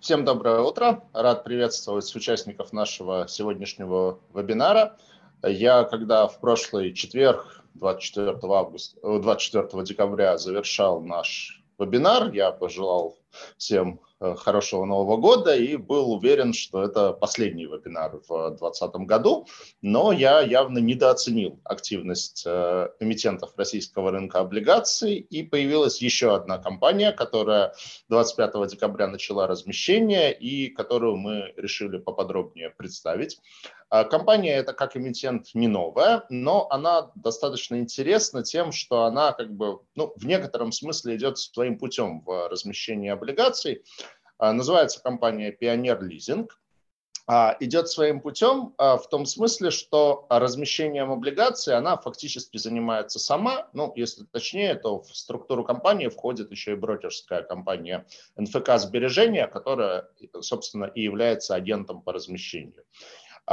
Всем доброе утро. Рад приветствовать участников нашего сегодняшнего вебинара. Я, когда в прошлый четверг, 24, августа, 24 декабря, завершал наш вебинар, я пожелал всем Э, хорошего Нового года и был уверен, что это последний вебинар в 2020 году, но я явно недооценил активность э, эмитентов российского рынка облигаций, и появилась еще одна компания, которая 25 декабря начала размещение и которую мы решили поподробнее представить. А компания это как эмитент не новая, но она достаточно интересна тем, что она как бы ну, в некотором смысле идет своим путем в размещении. А, называется компания Пионер Лизинг. А, идет своим путем а, в том смысле, что размещением облигаций она фактически занимается сама. Ну, если точнее, то в структуру компании входит еще и брокерская компания НФК сбережения, которая, собственно, и является агентом по размещению.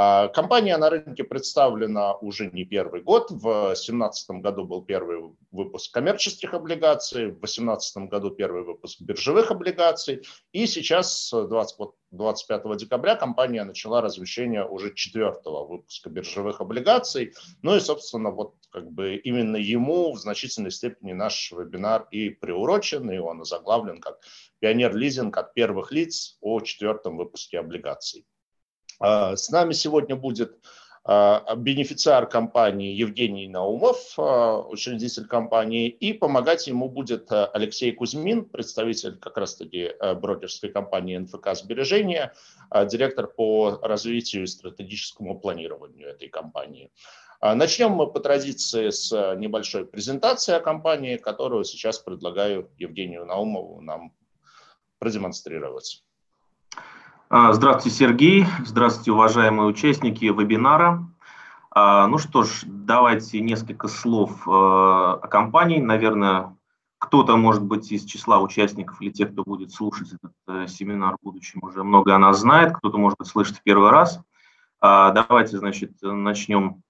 А, компания на рынке представлена уже не первый год. В 2017 году был первый выпуск коммерческих облигаций, в 2018 году первый выпуск биржевых облигаций. И сейчас, 20, 25 декабря, компания начала размещение уже четвертого выпуска биржевых облигаций. Ну и, собственно, вот как бы именно ему в значительной степени наш вебинар и приурочен, и он озаглавлен как «Пионер лизинг от первых лиц о четвертом выпуске облигаций». А, с нами сегодня будет а, бенефициар компании Евгений Наумов, а, учредитель компании, и помогать ему будет Алексей Кузьмин, представитель как раз-таки брокерской компании НФК «Сбережения», директор по развитию и стратегическому планированию этой компании. Начнем мы по традиции с небольшой презентации о компании, которую сейчас предлагаю Евгению Наумову нам продемонстрировать. А, здравствуйте, Сергей. Здравствуйте, уважаемые участники вебинара. А, ну что ж, давайте несколько слов а, о компании. Наверное, кто-то, может быть, из числа участников или тех, кто будет слушать этот э, семинар в будущем, уже много о нас знает, кто-то, может быть, слышит в первый раз. Давайте, значит, начнем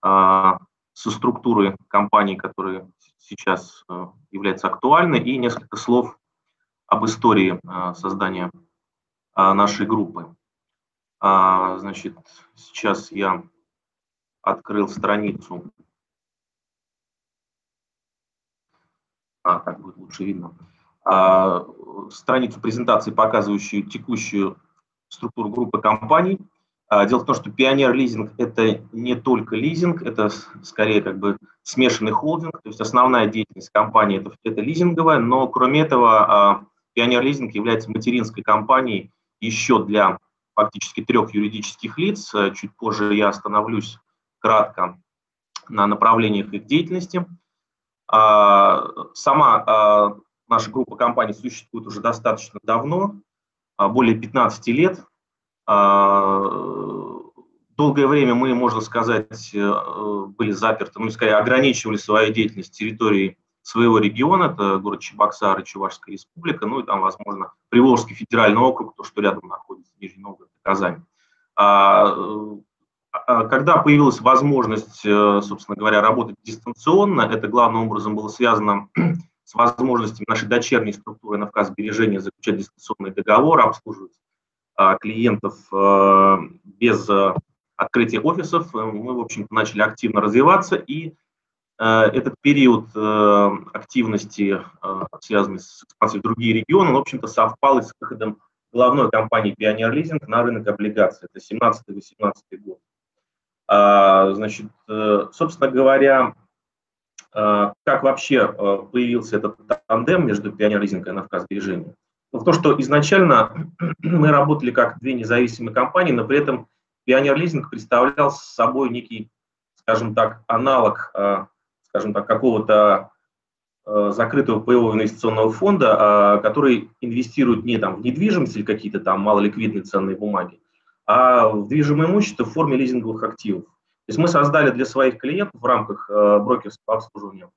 со структуры компании, которая сейчас э, является актуальной, и несколько слов об истории создания а, нашей группы. А, значит, сейчас я открыл страницу. А, так будет лучше видно. А, страницу презентации, показывающую текущую структуру группы компаний. Дело в том, что Пионер Лизинг – это не только лизинг, это скорее как бы смешанный холдинг, то есть основная деятельность компании это, – это лизинговая, но кроме этого Пионер Лизинг является материнской компанией еще для фактически трех юридических лиц. Э, чуть позже я остановлюсь кратко на направлениях их деятельности. А, сама а, наша группа компаний существует уже достаточно давно, а, более 15 лет. Долгое время мы, можно сказать, э, были заперты, ну, скорее, ограничивали свою деятельность территории своего региона, это город Чебоксары, Чувашская республика, ну и там, возможно, Приволжский федеральный округ, то, что рядом находится, Нижний Новгород Казань. А, а, когда появилась возможность, э, собственно говоря, работать дистанционно, это главным образом было связано с возможностями нашей дочерней структуры НФК сбережения заключать дистанционный договор, обслуживать а, клиентов э, без э, открытия офисов. Мы, в общем-то, начали активно развиваться и Э, этот период э, активности, э, связанный с экспансией в другие регионы, в общем-то, совпал с выходом главной компании Пионер Лизинг на рынок облигаций. Это 17-18 год. А, значит, собственно говоря, как вообще появился этот тандем между Пионер Лизинг и сбережения? Ну, в том, что изначально мы работали как две независимые компании, но при этом Пионер Лизинг представлял собой некий, скажем так, аналог скажем так, какого-то э, закрытого паевого инвестиционного фонда, э, который инвестирует не там в недвижимость или какие-то там малоликвидные ценные бумаги, а в движимое имущество в форме лизинговых активов. То есть мы создали для своих клиентов в рамках э, брокерского обслуживания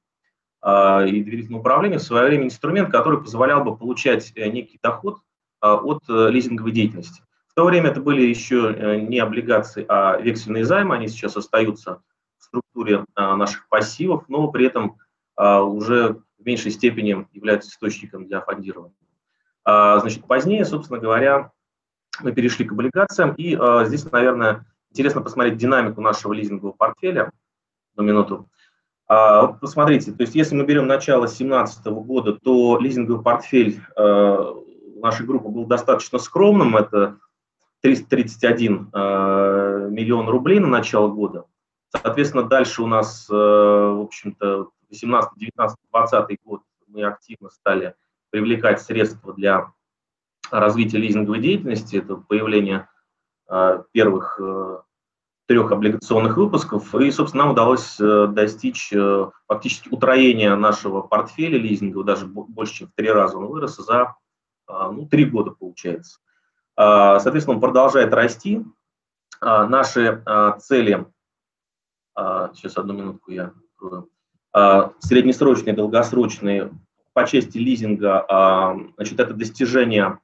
э, и доверительного управления в свое время инструмент, который позволял бы получать э, некий доход э, от лизинговой деятельности. В то время это были еще не облигации, а вексельные займы, они сейчас остаются структуре а, наших пассивов, но при этом а, уже в меньшей степени являются источником для фондирования. Значит, позднее, собственно говоря, мы перешли к облигациям, и здесь, наверное, интересно посмотреть динамику нашего лизингового портфеля. На минуту. Посмотрите, то есть если мы берем начало 2017 года, то лизинговый портфель нашей группы был достаточно скромным, это 331 э, миллион рублей на начало года. Соответственно, дальше у нас, э, в общем-то, 18, 19, 20 год мы активно стали привлекать средства для развития лизинговой деятельности. Это появление э, первых э, трех облигационных выпусков. И, собственно, нам удалось достичь фактически утроения нашего портфеля лизингового, даже больше, чем в три раза он вырос за а, ну, три года получается. А, соответственно, он продолжает расти. А, наши цели, сейчас одну минутку я открою, среднесрочные, долгосрочные по части лизинга, значит, это достижение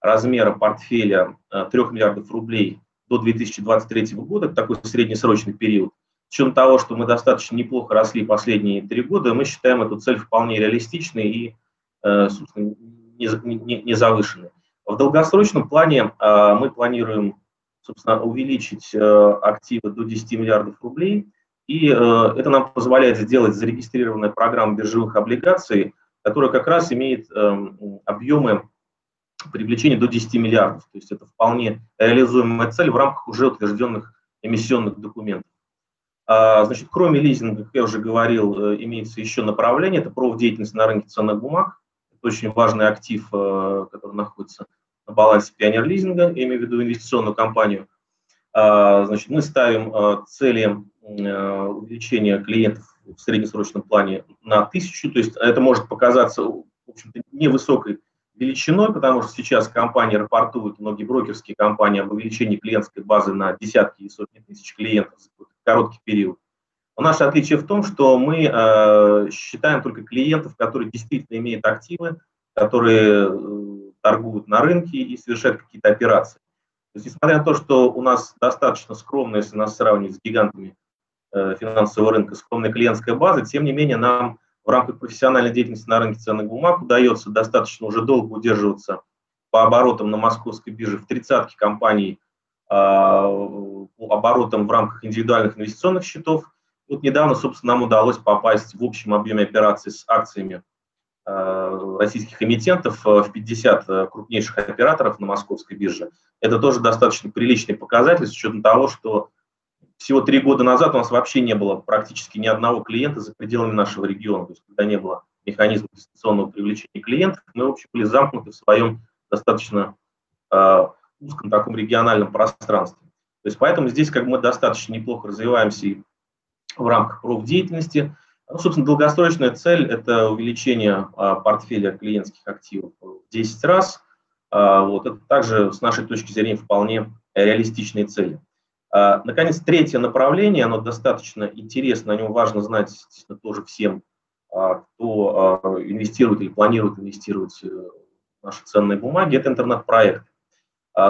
размера портфеля 3 миллиардов рублей до 2023 года, такой среднесрочный период. С учетом того, что мы достаточно неплохо росли последние три года, мы считаем эту цель вполне реалистичной и, э, собственно, не, не, не завышены. В долгосрочном плане а, мы планируем, собственно, увеличить э, активы до 10 миллиардов рублей, и э, это нам позволяет сделать зарегистрированная программа биржевых облигаций, которая как раз имеет эм, объемы привлечения до 10 миллиардов. То есть это вполне реализуемая цель в рамках уже утвержденных эмиссионных документов. А, значит, кроме лизинга, как я уже говорил, э, имеется еще направление, это профдеятельность на рынке ценных бумаг очень важный актив, э, который находится на балансе Пионер Лизинга, я имею в виду инвестиционную компанию. А, значит, мы ставим э, цели э, увеличения клиентов в среднесрочном плане на тысячу, то есть это может показаться, в общем-то, невысокой величиной, потому что сейчас компании рапортуют, многие брокерские компании об увеличении клиентской базы на десятки и сотни тысяч клиентов за короткий период. Но наше отличие в том, что мы э, считаем только клиентов, которые действительно имеют активы, которые э, торгуют на рынке и совершают какие-то операции. То есть, несмотря на то, что у нас достаточно скромная, если нас сравнивать с гигантами финансового рынка, скромная клиентская база, тем не менее нам в рамках профессиональной деятельности на рынке ценных бумаг удается достаточно уже долго удерживаться по оборотам на московской бирже в тридцатке компаний, э, оборотам в рамках индивидуальных инвестиционных счетов вот недавно, собственно, нам удалось попасть в общем объеме операций с акциями э, российских эмитентов э, в 50 э, крупнейших операторов на московской бирже. Это тоже достаточно приличный показатель с учетом того, что всего три года назад у нас вообще не было практически ни одного клиента за пределами нашего региона. То есть когда не было механизма инвестиционного привлечения клиентов, мы, в общем, были замкнуты в своем достаточно э, узком таком региональном пространстве. То есть поэтому здесь как бы мы достаточно неплохо развиваемся и в рамках профдеятельности. Ну, собственно, долгосрочная цель – это увеличение а, портфеля клиентских активов в 10 раз. А, вот, это также, с нашей точки зрения, вполне реалистичные цели. А, наконец, третье направление, оно достаточно интересно, о нем важно знать естественно, тоже всем, а, кто а, инвестирует или планирует инвестировать э, в наши ценные бумаги, это интернет-проект.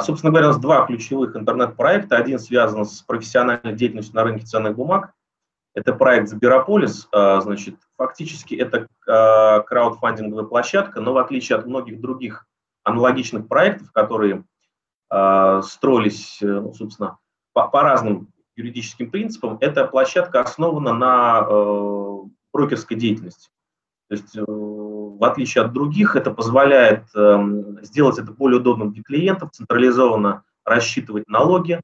Собственно говоря, у нас два ключевых интернет-проекта. Один связан с профессиональной деятельностью на рынке ценных бумаг – это проект Сберополис, значит, фактически это краудфандинговая площадка, но в отличие от многих других аналогичных проектов, которые строились, э, ну, собственно, по, по разным юридическим принципам, эта площадка основана на э, брокерской деятельности. То есть, э, в отличие от других, это позволяет э, сделать это более удобным для клиентов, централизованно рассчитывать налоги,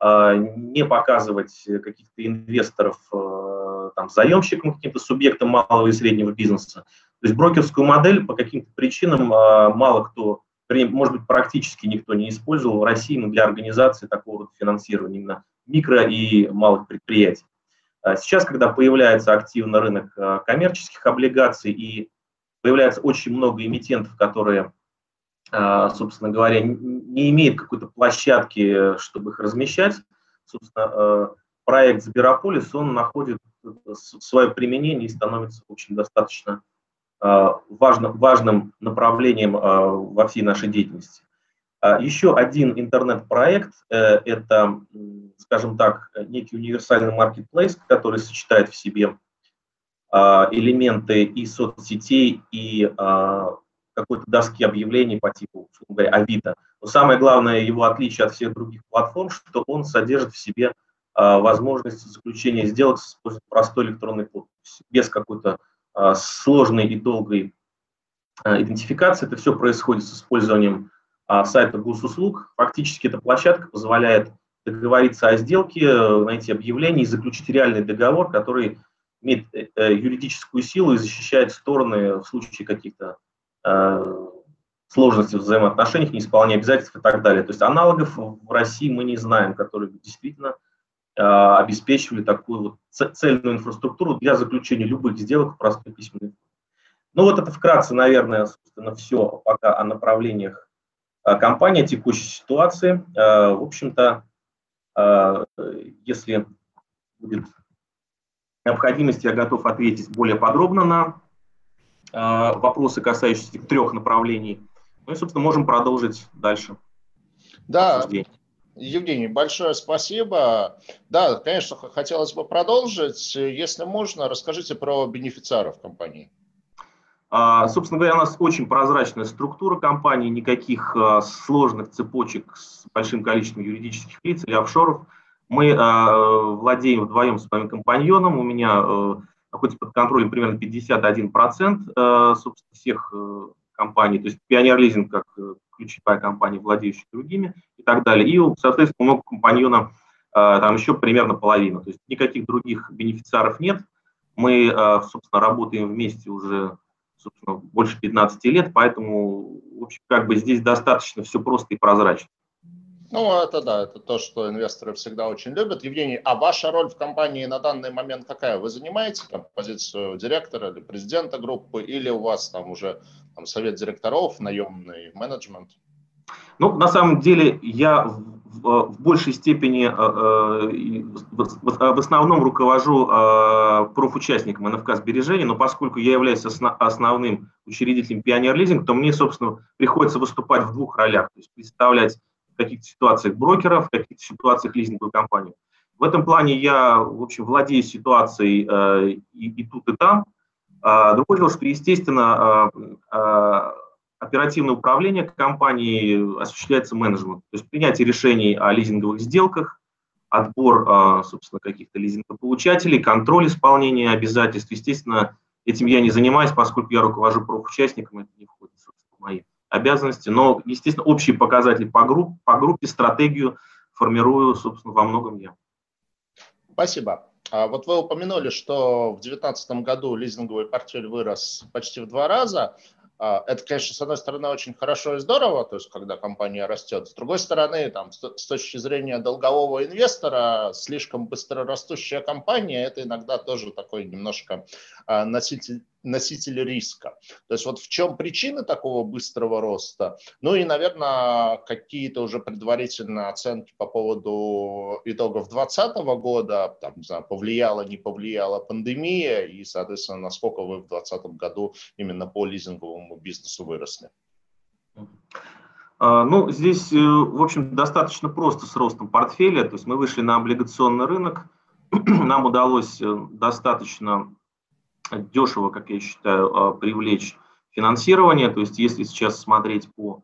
а, не показывать каких-то инвесторов э, там, заемщикам, каким-то субъектам малого и среднего бизнеса. То есть брокерскую модель по каким-то причинам а, мало кто, может быть, практически никто не использовал в России для организации такого вот финансирования именно микро и малых предприятий. А сейчас, когда появляется активный рынок коммерческих облигаций и появляется очень много эмитентов, которые а, собственно говоря, не имеет какой-то площадки, чтобы их размещать. Собственно, а, проект Сберополис, он находит свое применение и становится очень достаточно а, важным, важным направлением во всей нашей деятельности. Еще один интернет-проект э, – это, скажем так, некий универсальный маркетплейс, который сочетает в себе элементы и соцсетей, и какой-то доски объявлений по типу, говоря, Авито. Но самое главное его отличие от всех других платформ, что он содержит в себе а, возможность заключения сделок с простой электронной подписью, без какой-то а, сложной и долгой а, идентификации. Это все происходит с использованием а, сайта госуслуг. Фактически эта площадка позволяет договориться о сделке, найти объявление и заключить реальный договор, который имеет э, э, юридическую силу и защищает стороны в случае каких-то э, сложностей в взаимоотношениях, неисполнения обязательств и так далее. То есть аналогов в России мы не знаем, которые действительно обеспечивали такую вот цельную инфраструктуру для заключения любых сделок в простой письменной Ну вот это вкратце, наверное, собственно, все пока о направлениях компании, текущей ситуации. В общем-то, если будет необходимости я готов ответить более подробно на э, вопросы, касающиеся трех направлений. Ну и, собственно, можем продолжить дальше. Да, Евгений, большое спасибо. Да, конечно, хотелось бы продолжить. Если можно, расскажите про бенефициаров компании. А, собственно говоря, у нас очень прозрачная структура компании, никаких а, сложных цепочек с большим количеством юридических лиц или офшоров – мы э, владеем вдвоем с моим компаньоном. У меня э, находится под контролем примерно 51% э, собственно, всех э, компаний. То есть Пионер Лизинг как э, ключевая компания, владеющая другими и так далее. И, соответственно, у моего компаньона э, там еще примерно половина. То есть никаких других бенефициаров нет. Мы, э, собственно, работаем вместе уже собственно, больше 15 лет, поэтому, в общем, как бы здесь достаточно все просто и прозрачно. Ну, это да, это то, что инвесторы всегда очень любят. Евгений, а ваша роль в компании на данный момент какая? Вы занимаете там, позицию директора или президента группы, или у вас там уже там, совет директоров, наемный менеджмент? Ну, на самом деле, я в, в, большей степени, э, э, в, в основном руковожу э, профучастником НФК сбережений, но поскольку я являюсь основ, основным учредителем Пионер Лизинг, то мне, собственно, приходится выступать в двух ролях, то есть представлять каких-то ситуациях брокеров, в каких-то ситуациях лизинговой компании. В этом плане я, в общем, владею ситуацией э, и, и тут, и там. А, другое дело, что, естественно, э, оперативное управление компанией осуществляется менеджмент. То есть принятие решений о лизинговых сделках, отбор, э, собственно, каких-то лизингополучателей, контроль исполнения обязательств. Естественно, этим я не занимаюсь, поскольку я руковожу профучастником, это не входит, собственно, в мои обязанности, но, естественно, общие показатели по, групп, по группе, стратегию формирую, собственно, во многом я. Спасибо. А вот вы упомянули, что в 2019 году лизинговый портфель вырос почти в два раза. А, это, конечно, с одной стороны, очень хорошо и здорово, то есть когда компания растет. С другой стороны, там, с точки зрения долгового инвестора, слишком быстро растущая компания – это иногда тоже такой немножко а, носитель носитель риска. То есть вот в чем причины такого быстрого роста? Ну и, наверное, какие-то уже предварительные оценки по поводу итогов 2020 года, там, не знаю, повлияла, не повлияла пандемия, и, соответственно, насколько вы в 2020 году именно по лизинговому бизнесу выросли? А, ну, здесь, э, в общем, достаточно просто с ростом портфеля. То есть мы вышли на облигационный рынок, нам удалось э, достаточно дешево, как я считаю, а, привлечь финансирование. То есть если сейчас смотреть по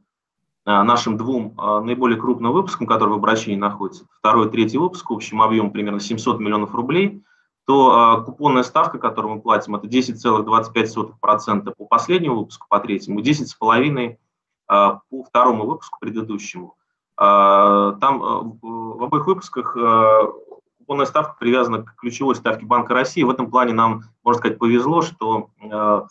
а, нашим двум а, наиболее крупным выпускам, которые в обращении находятся, второй и третий выпуск, общим объем примерно 700 миллионов рублей, то купонная ставка, которую мы платим, это 10,25% по последнему выпуску, по третьему, 10,5% по второму выпуску предыдущему. Там в обоих выпусках купонная ставка привязана к ключевой ставке Банка России. В этом плане нам, можно сказать, повезло, что э,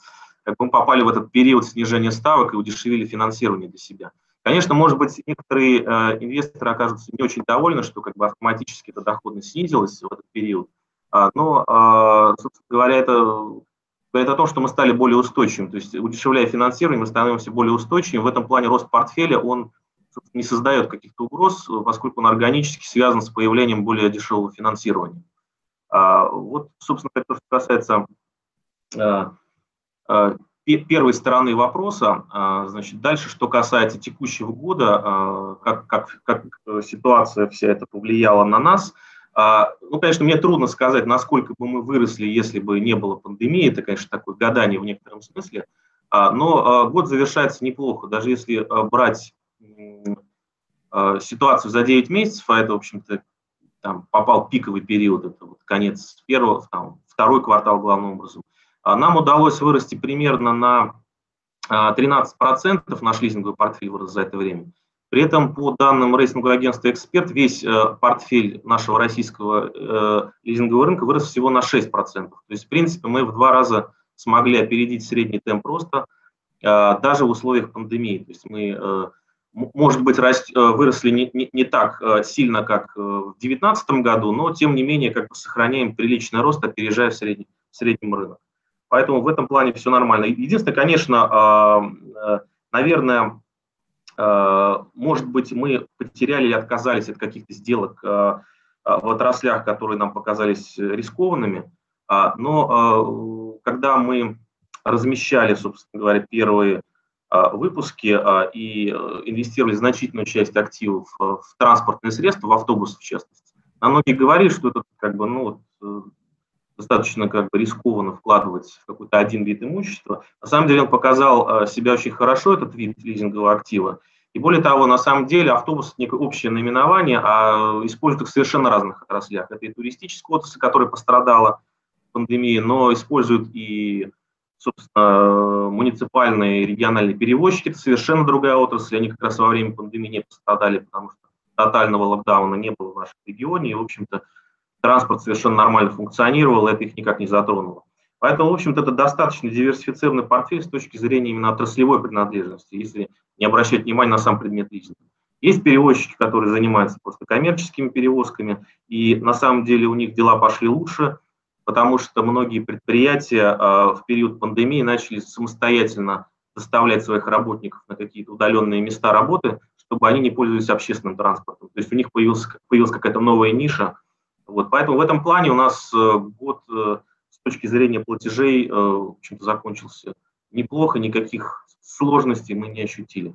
как мы попали в этот период снижения ставок и удешевили финансирование для себя. Конечно, может быть, некоторые э, инвесторы окажутся не очень довольны, что как бы автоматически эта доходность снизилась в этот период. А, но, э, собственно говоря, это говорит о том, что мы стали более устойчивыми. То есть, удешевляя финансирование, мы становимся более устойчивыми. В этом плане рост портфеля, он не создает каких-то угроз, поскольку он органически связан с появлением более дешевого финансирования. А, вот, собственно, то, что касается а, а, первой стороны вопроса. Значит, дальше, что касается текущего года, как, как, как ситуация вся эта повлияла на нас. Ну, конечно, мне трудно сказать, насколько бы мы выросли, если бы не было пандемии. Это, конечно, такое гадание в некотором смысле. Но год завершается неплохо, даже если брать ситуацию за 9 месяцев, а это, в общем-то, там попал пиковый период, это вот конец первого, там, второй квартал главным образом, нам удалось вырасти примерно на 13% наш лизинговый портфель вырос за это время. При этом, по данным рейтингового агентства «Эксперт», весь э, портфель нашего российского э, лизингового рынка вырос всего на 6%. То есть, в принципе, мы в два раза смогли опередить средний темп роста э, даже в условиях пандемии. То есть мы, э, может быть, раст, э, выросли не, не, не так э, сильно, как э, в 2019 году, но, тем не менее, как бы сохраняем приличный рост, опережая в среднем, в среднем рынок. Поэтому в этом плане все нормально. Единственное, конечно, э, наверное, Э, может быть, мы потеряли или отказались от каких-то сделок э, в отраслях, которые нам показались рискованными, а, но когда мы размещали, собственно говоря, первые выпуски и инвестировали значительную часть активов в транспортные средства, в автобусы в частности, нам многие говорили, что это как бы, ну, достаточно как бы рискованно вкладывать в какой-то один вид имущества. На самом деле он показал себя очень хорошо, этот вид лизингового актива. И более того, на самом деле автобус – это не общее наименование, а используют их в совершенно разных отраслях. Это и туристическая отрасль, которая пострадала в пандемии, но используют и, собственно, муниципальные региональные перевозчики. Это совершенно другая отрасль. Они как раз во время пандемии не пострадали, потому что тотального локдауна не было в нашем регионе. И, в общем-то, транспорт совершенно нормально функционировал, это их никак не затронуло. Поэтому, в общем-то, это достаточно диверсифицированный портфель с точки зрения именно отраслевой принадлежности, если не обращать внимания на сам предмет лизинга. Есть перевозчики, которые занимаются просто коммерческими перевозками, и на самом деле у них дела пошли лучше, потому что многие предприятия э, в период пандемии начали самостоятельно доставлять своих работников на какие-то удаленные места работы, чтобы они не пользовались общественным транспортом. То есть у них появилась, появилась какая-то новая ниша. Вот, поэтому в этом плане у нас э, год э, с точки зрения платежей э, в общем-то, закончился неплохо, никаких сложностей мы не ощутили.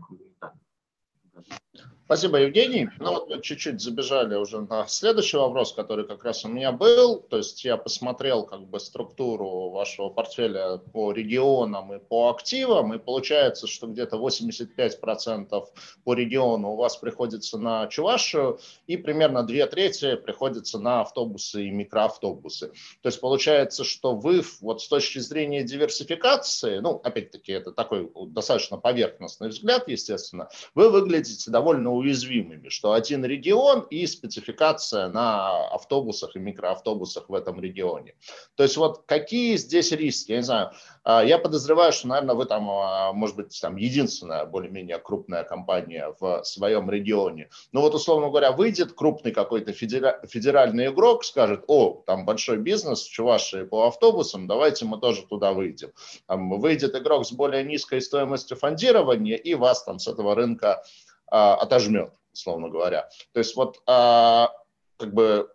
Спасибо, Евгений. Ну вот чуть-чуть забежали уже на следующий вопрос, который как раз у меня был. То есть я посмотрел как бы структуру вашего портфеля по регионам и по активам, и получается, что где-то 85% по региону у вас приходится на Чувашию, и примерно две трети приходится на автобусы и микроавтобусы. То есть получается, что вы вот с точки зрения диверсификации, ну, опять-таки, это такой достаточно поверхностный взгляд, естественно, вы выглядите довольно уязвимыми, что один регион и спецификация на автобусах и микроавтобусах в этом регионе. То есть вот какие здесь риски, я не знаю, а, я подозреваю, что, наверное, вы там, а, может быть, там единственная более-менее крупная компания в своем регионе. Но вот, условно говоря, выйдет крупный какой-то федеральный игрок, скажет, о, там большой бизнес в Чувашии по автобусам, давайте мы тоже туда выйдем. Там выйдет игрок с более низкой стоимостью фондирования и вас там с этого рынка отожмет, условно говоря. То есть вот а, как бы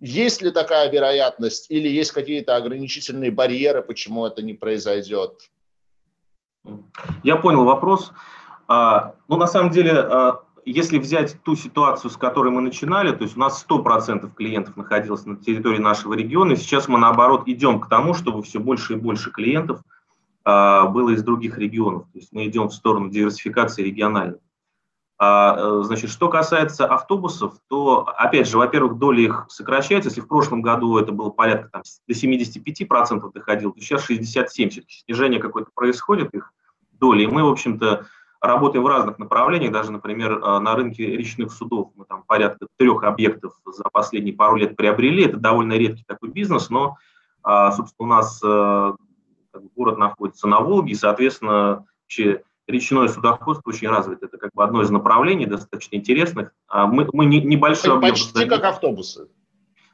есть ли такая вероятность или есть какие-то ограничительные барьеры, почему это не произойдет? Я понял вопрос. А, ну, на самом деле, а, если взять ту ситуацию, с которой мы начинали, то есть у нас 100% клиентов находилось на территории нашего региона, и сейчас мы, наоборот, идем к тому, чтобы все больше и больше клиентов а, было из других регионов. То есть мы идем в сторону диверсификации региональной. А, э, значит, что касается автобусов, то, опять же, во-первых, доля их сокращается. Если в прошлом году это было порядка там, до 75% доходило, то сейчас 67%. Все-таки снижение какое-то происходит их доли. И мы, в общем-то, работаем в разных направлениях. Даже, например, э, на рынке речных судов мы там порядка трех объектов за последние пару лет приобрели. Это довольно редкий такой бизнес, но, а, собственно, у нас э, город находится на Волге, и, соответственно, вообще речное судоходство очень развито. Это как бы одно из направлений достаточно интересных. А мы, мы не, небольшой объем... Почти как автобусы.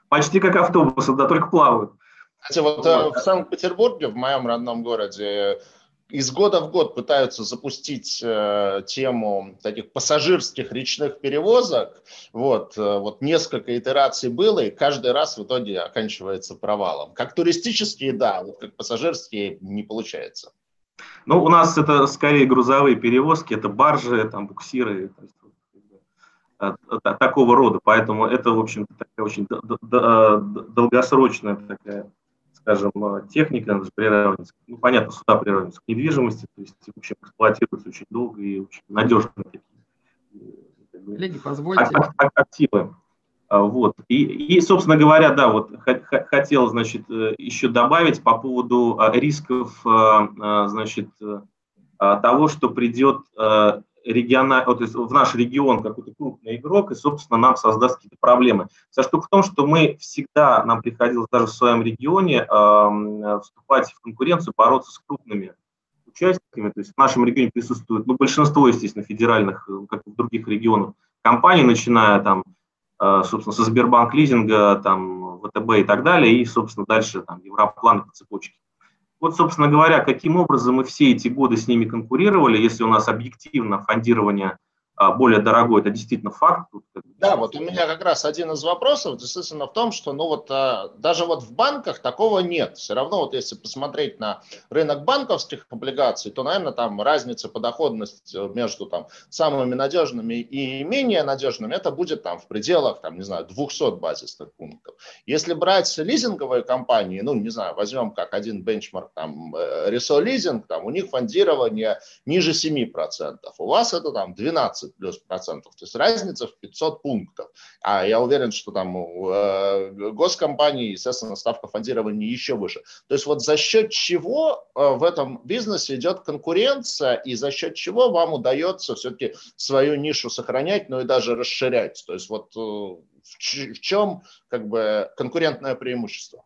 Почти как автобусы, да, только плавают. Кстати, вот, э, вот. в Санкт-Петербурге, в моем родном городе, из года в год пытаются запустить э, тему таких пассажирских речных перевозок. Вот, э, вот несколько итераций было, и каждый раз в итоге оканчивается провалом. Как туристические, да, вот как пассажирские не получается. Ну, у нас это скорее грузовые перевозки, это баржи, там, буксиры, э, э, такого рода. Поэтому это, в общем-то, такая очень долгосрочная такая, скажем, техника, приравнивается, ну, понятно, сюда приравнивается к недвижимости, то есть, в общем, эксплуатируется очень долго и очень надежно Коллеги, позвольте. активы. А, вот. И, и, собственно говоря, да, вот хотел, значит, э, еще добавить по поводу а, рисков, а, значит, того, что придет региона, вот, то есть в наш регион какой-то крупный игрок и, собственно, нам создаст какие-то проблемы. Вся штука в том, что мы всегда, нам приходилось даже в своем регионе э, вступать в конкуренцию, бороться с крупными участниками. То есть в нашем регионе присутствует, ну, большинство, естественно, федеральных, э, как и в других регионах, компаний, начиная там, собственно, со Сбербанк лизинга, там, ВТБ и так далее, и, собственно, дальше там Европлан по цепочке. Вот, собственно говоря, каким образом мы все эти годы с ними конкурировали, если у нас объективно фондирование более дорогой, это действительно факт. Да, вот у меня как раз один из вопросов действительно в том, что ну вот а, даже вот в банках такого нет. Все равно вот если посмотреть на рынок банковских облигаций, то, наверное, там разница по доходности между там самыми надежными и менее надежными, это будет там в пределах, там, не знаю, 200 базисных пунктов. Если брать лизинговые компании, ну, не знаю, возьмем как один бенчмарк, там, Ресо э, лизинг, там, у них фондирование ниже 7%, у вас это там 12 15 плюс процентов. То есть разница в 500 пунктов. А я уверен, что там у э, госкомпании, естественно, ставка фондирования еще выше. То есть вот за счет чего э, в этом бизнесе идет конкуренция и за счет чего вам удается все-таки свою нишу сохранять, ну и даже расширять. То есть вот э, в, чем как бы конкурентное преимущество?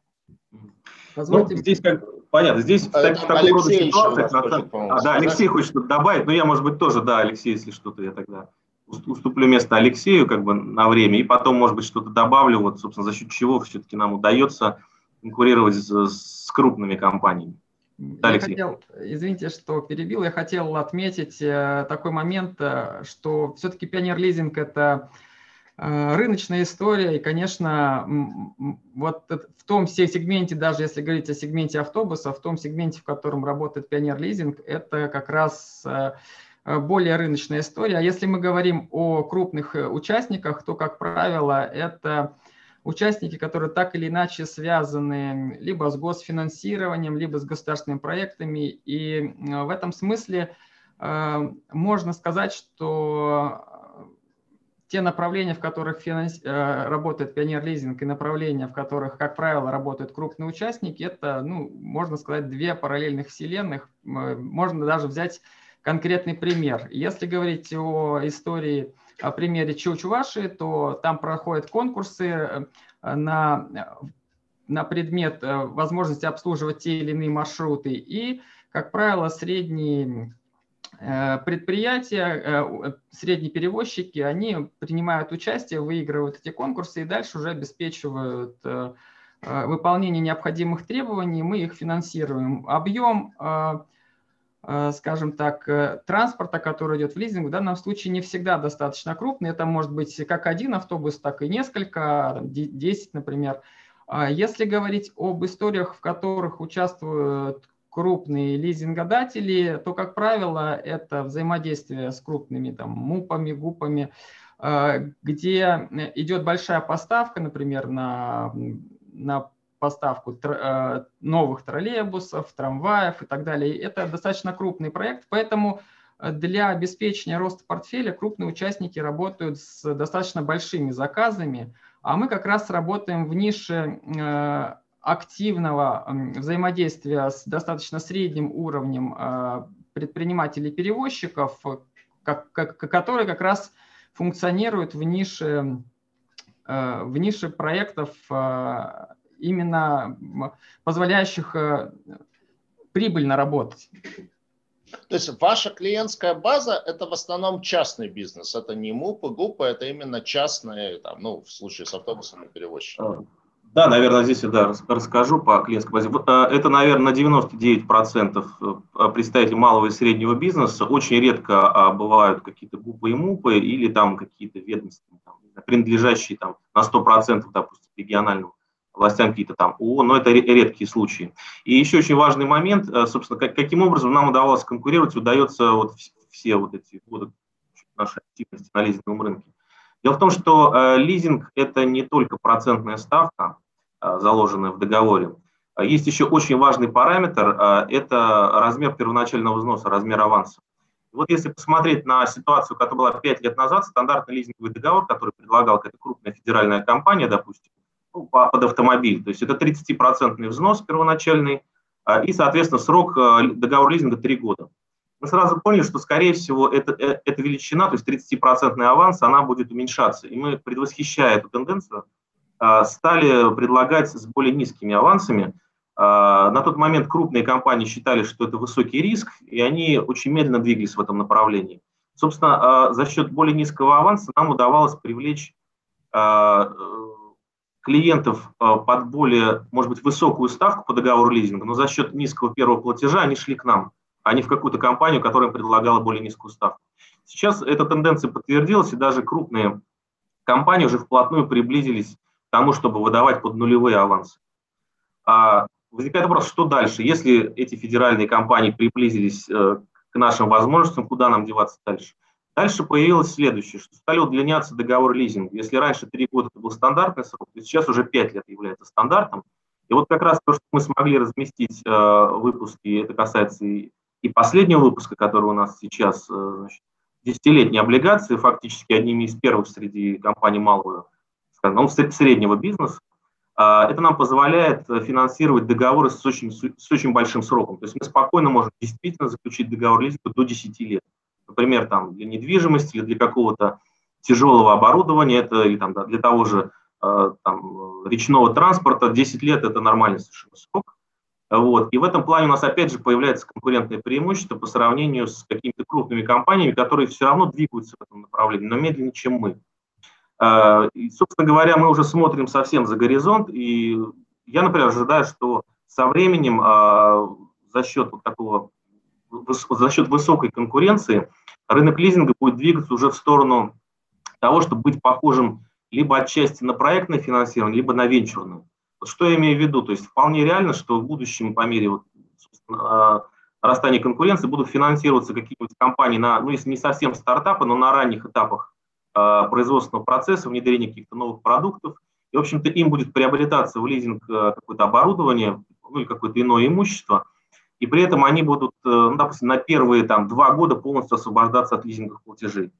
Позвольте... Ну, здесь как понятно, здесь в, так, в таком рода ситуациях... А, да, Алексей хочет что-то добавить, но я, может быть, тоже, да, Алексей, если что-то, я тогда уступлю место Алексею как бы на время, и потом, может быть, что-то добавлю, вот, собственно, за счет чего все-таки нам удается конкурировать с, с крупными компаниями. Да, я хотел, извините, что перебил, я хотел отметить э, такой момент, э, что все-таки Пионер Лизинг – это рыночная история, и, конечно, вот в том сегменте, даже если говорить о сегменте автобуса, в том сегменте, в котором работает Пионер Лизинг, это как раз э, более рыночная история. А если мы говорим о крупных э, участниках, то, как правило, это участники, которые так или иначе связаны либо с госфинансированием, либо с государственными проектами. И в этом смысле можно сказать, что те направления, в которых финанс... Э, работает пионер-лизинг и направления, в которых, как правило, работают крупные участники, это, ну, можно сказать, две параллельных вселенных. Можно даже взять конкретный пример. Если говорить о истории, о примере Чучуваши, то там проходят конкурсы э, на, на предмет э, возможности обслуживать те или иные маршруты. И, как правило, средний Э, предприятия, э, средние перевозчики, они принимают участие, выигрывают эти конкурсы и дальше уже обеспечивают э, выполнение необходимых требований, мы их финансируем. Объем, скажем так, транспорта, который идет в лизинг, в данном случае не всегда достаточно крупный. Это может быть как один автобус, так и несколько, 10, например. А если говорить об историях, в которых участвуют крупные лизингодатели, то, как правило, это взаимодействие с крупными там, МУПами, ГУПами, э, где идет большая поставка, например, на, на поставку э, новых троллейбусов, трамваев и так далее. Это достаточно крупный проект, поэтому для обеспечения роста портфеля крупные участники работают с достаточно большими заказами, а мы как раз работаем в нише э, активного взаимодействия с достаточно средним уровнем а, предпринимателей-перевозчиков, как, как, которые как раз функционируют в нише, а, в нише проектов, а, именно позволяющих прибыльно работать. То есть ваша клиентская база – это в основном частный бизнес, это не МУПы, ГУПы, это именно частные, там, ну, в случае с автобусами перевозчиками. Да, наверное, здесь я да, расскажу по клиентской базе. Э, это, наверное, на 99% э, представители малого и среднего бизнеса. Очень редко а, бывают какие-то ГУПы и МУПы или там какие-то ведомства, там, принадлежащие там, на 100%, допустим, региональным властям какие-то там ООО, но это редкие случаи. И еще очень важный момент, э, собственно, как, каким образом нам удавалось конкурировать, удается вот все вот эти годы нашей активности на лизинговом рынке. Дело в том, что э, лизинг – это не только процентная ставка, э, заложенная в договоре. Есть еще очень важный параметр, это размер первоначального взноса, размер аванса. Вот если посмотреть на ситуацию, которая была 5 лет назад, стандартный лизинговый договор, который предлагал какая-то крупная федеральная компания, допустим, ну, под автомобиль, то есть это 30% взнос первоначальный, и, соответственно, срок договора лизинга 3 года. Мы сразу поняли, что, скорее всего, это, э, эта величина, то есть 30% аванс, она будет уменьшаться. И мы, предвосхищая эту тенденцию, а, стали предлагать с более низкими авансами, а, на тот момент крупные компании считали, что это высокий риск, и они очень медленно двигались в этом направлении. Собственно, а, за счет более низкого аванса нам удавалось привлечь клиентов под более, может быть, высокую ставку по договору лизинга, но за счет низкого первого платежа они шли к нам, а не в какую-то компанию, которая предлагала более низкую ставку. Сейчас эта тенденция подтвердилась, и даже крупные компании уже вплотную приблизились к тому, чтобы выдавать под нулевые авансы возникает вопрос, что дальше? Если эти федеральные компании приблизились э, к нашим возможностям, куда нам деваться дальше? Дальше появилось следующее, что стали удлиняться договоры лизинга. Если раньше 3 года это был стандартный срок, то сейчас уже 5 лет является стандартом. И вот как раз то, что мы смогли разместить э, выпуски, это касается и, и последнего выпуска, который у нас сейчас, э, значит, десятилетние облигации, фактически одними из первых среди компаний малого, скажем, ну, среднего бизнеса, а, это нам позволяет финансировать договоры с очень, с очень большим сроком. То есть мы спокойно можем действительно заключить договор лизинга до 10 лет. Например, там, для недвижимости или для какого-то тяжелого оборудования, это, или там, да, для того же э, там, речного транспорта 10 лет – это нормальный совершенно срок. Вот. И в этом плане у нас опять же появляется конкурентное преимущество по сравнению с какими-то крупными компаниями, которые все равно двигаются в этом направлении, но медленнее, чем мы. Э, и, собственно говоря, мы уже смотрим совсем за горизонт, и я, например, ожидаю, что со временем э, за счет вот такого, за счет высокой конкуренции рынок лизинга будет двигаться уже в сторону того, чтобы быть похожим либо отчасти на проектное финансирование, либо на венчурное. Что я имею в виду? То есть вполне реально, что в будущем по мере вот, э, нарастания конкуренции будут финансироваться какие-нибудь компании на, ну, если не совсем стартапы, но на ранних этапах Э, производственного процесса, внедрения каких-то новых продуктов. И, в общем-то, им будет приобретаться в лизинг э, какое-то оборудование, ну или какое-то иное имущество, и при этом они будут, э, ну, допустим, на первые там, два года полностью освобождаться от лизинговых платежей.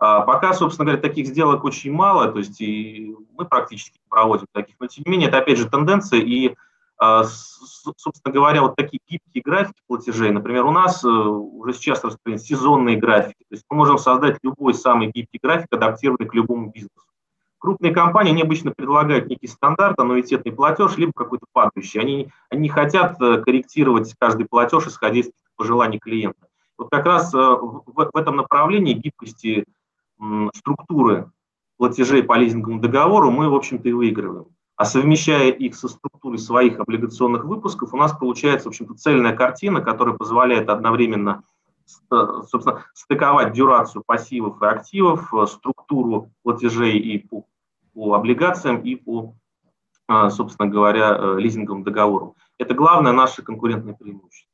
А пока, собственно говоря, таких сделок очень мало, то есть и мы практически не проводим таких, но тем не менее это опять же тенденция, и а, собственно говоря, вот такие гибкие графики платежей, например, у нас э, уже сейчас распространены сезонные графики, то есть мы можем создать любой самый гибкий график, адаптированный к любому бизнесу. Крупные компании, они обычно предлагают некий стандарт, аннуитетный платеж, либо какой-то падающий. Они, они хотят э, корректировать каждый платеж, исходя из пожеланий клиента. Вот как раз э, в, в этом направлении гибкости структуры платежей по лизинговому договору мы, в общем-то, и выигрываем а совмещая их со структурой своих облигационных выпусков, у нас получается, в общем-то, цельная картина, которая позволяет одновременно собственно, стыковать дюрацию пассивов и активов, э, структуру платежей и по, по облигациям, и по, э, собственно говоря, э, лизинговым договору. Это главное наше конкурентное преимущество.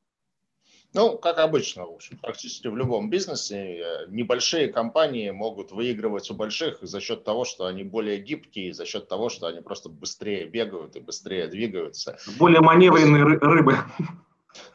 Ну, как обычно, в общем, практически в любом бизнесе э, небольшие компании могут выигрывать у больших за счет того, что они более гибкие, за счет того, что они просто быстрее бегают и быстрее двигаются. Более маневренные рыбы.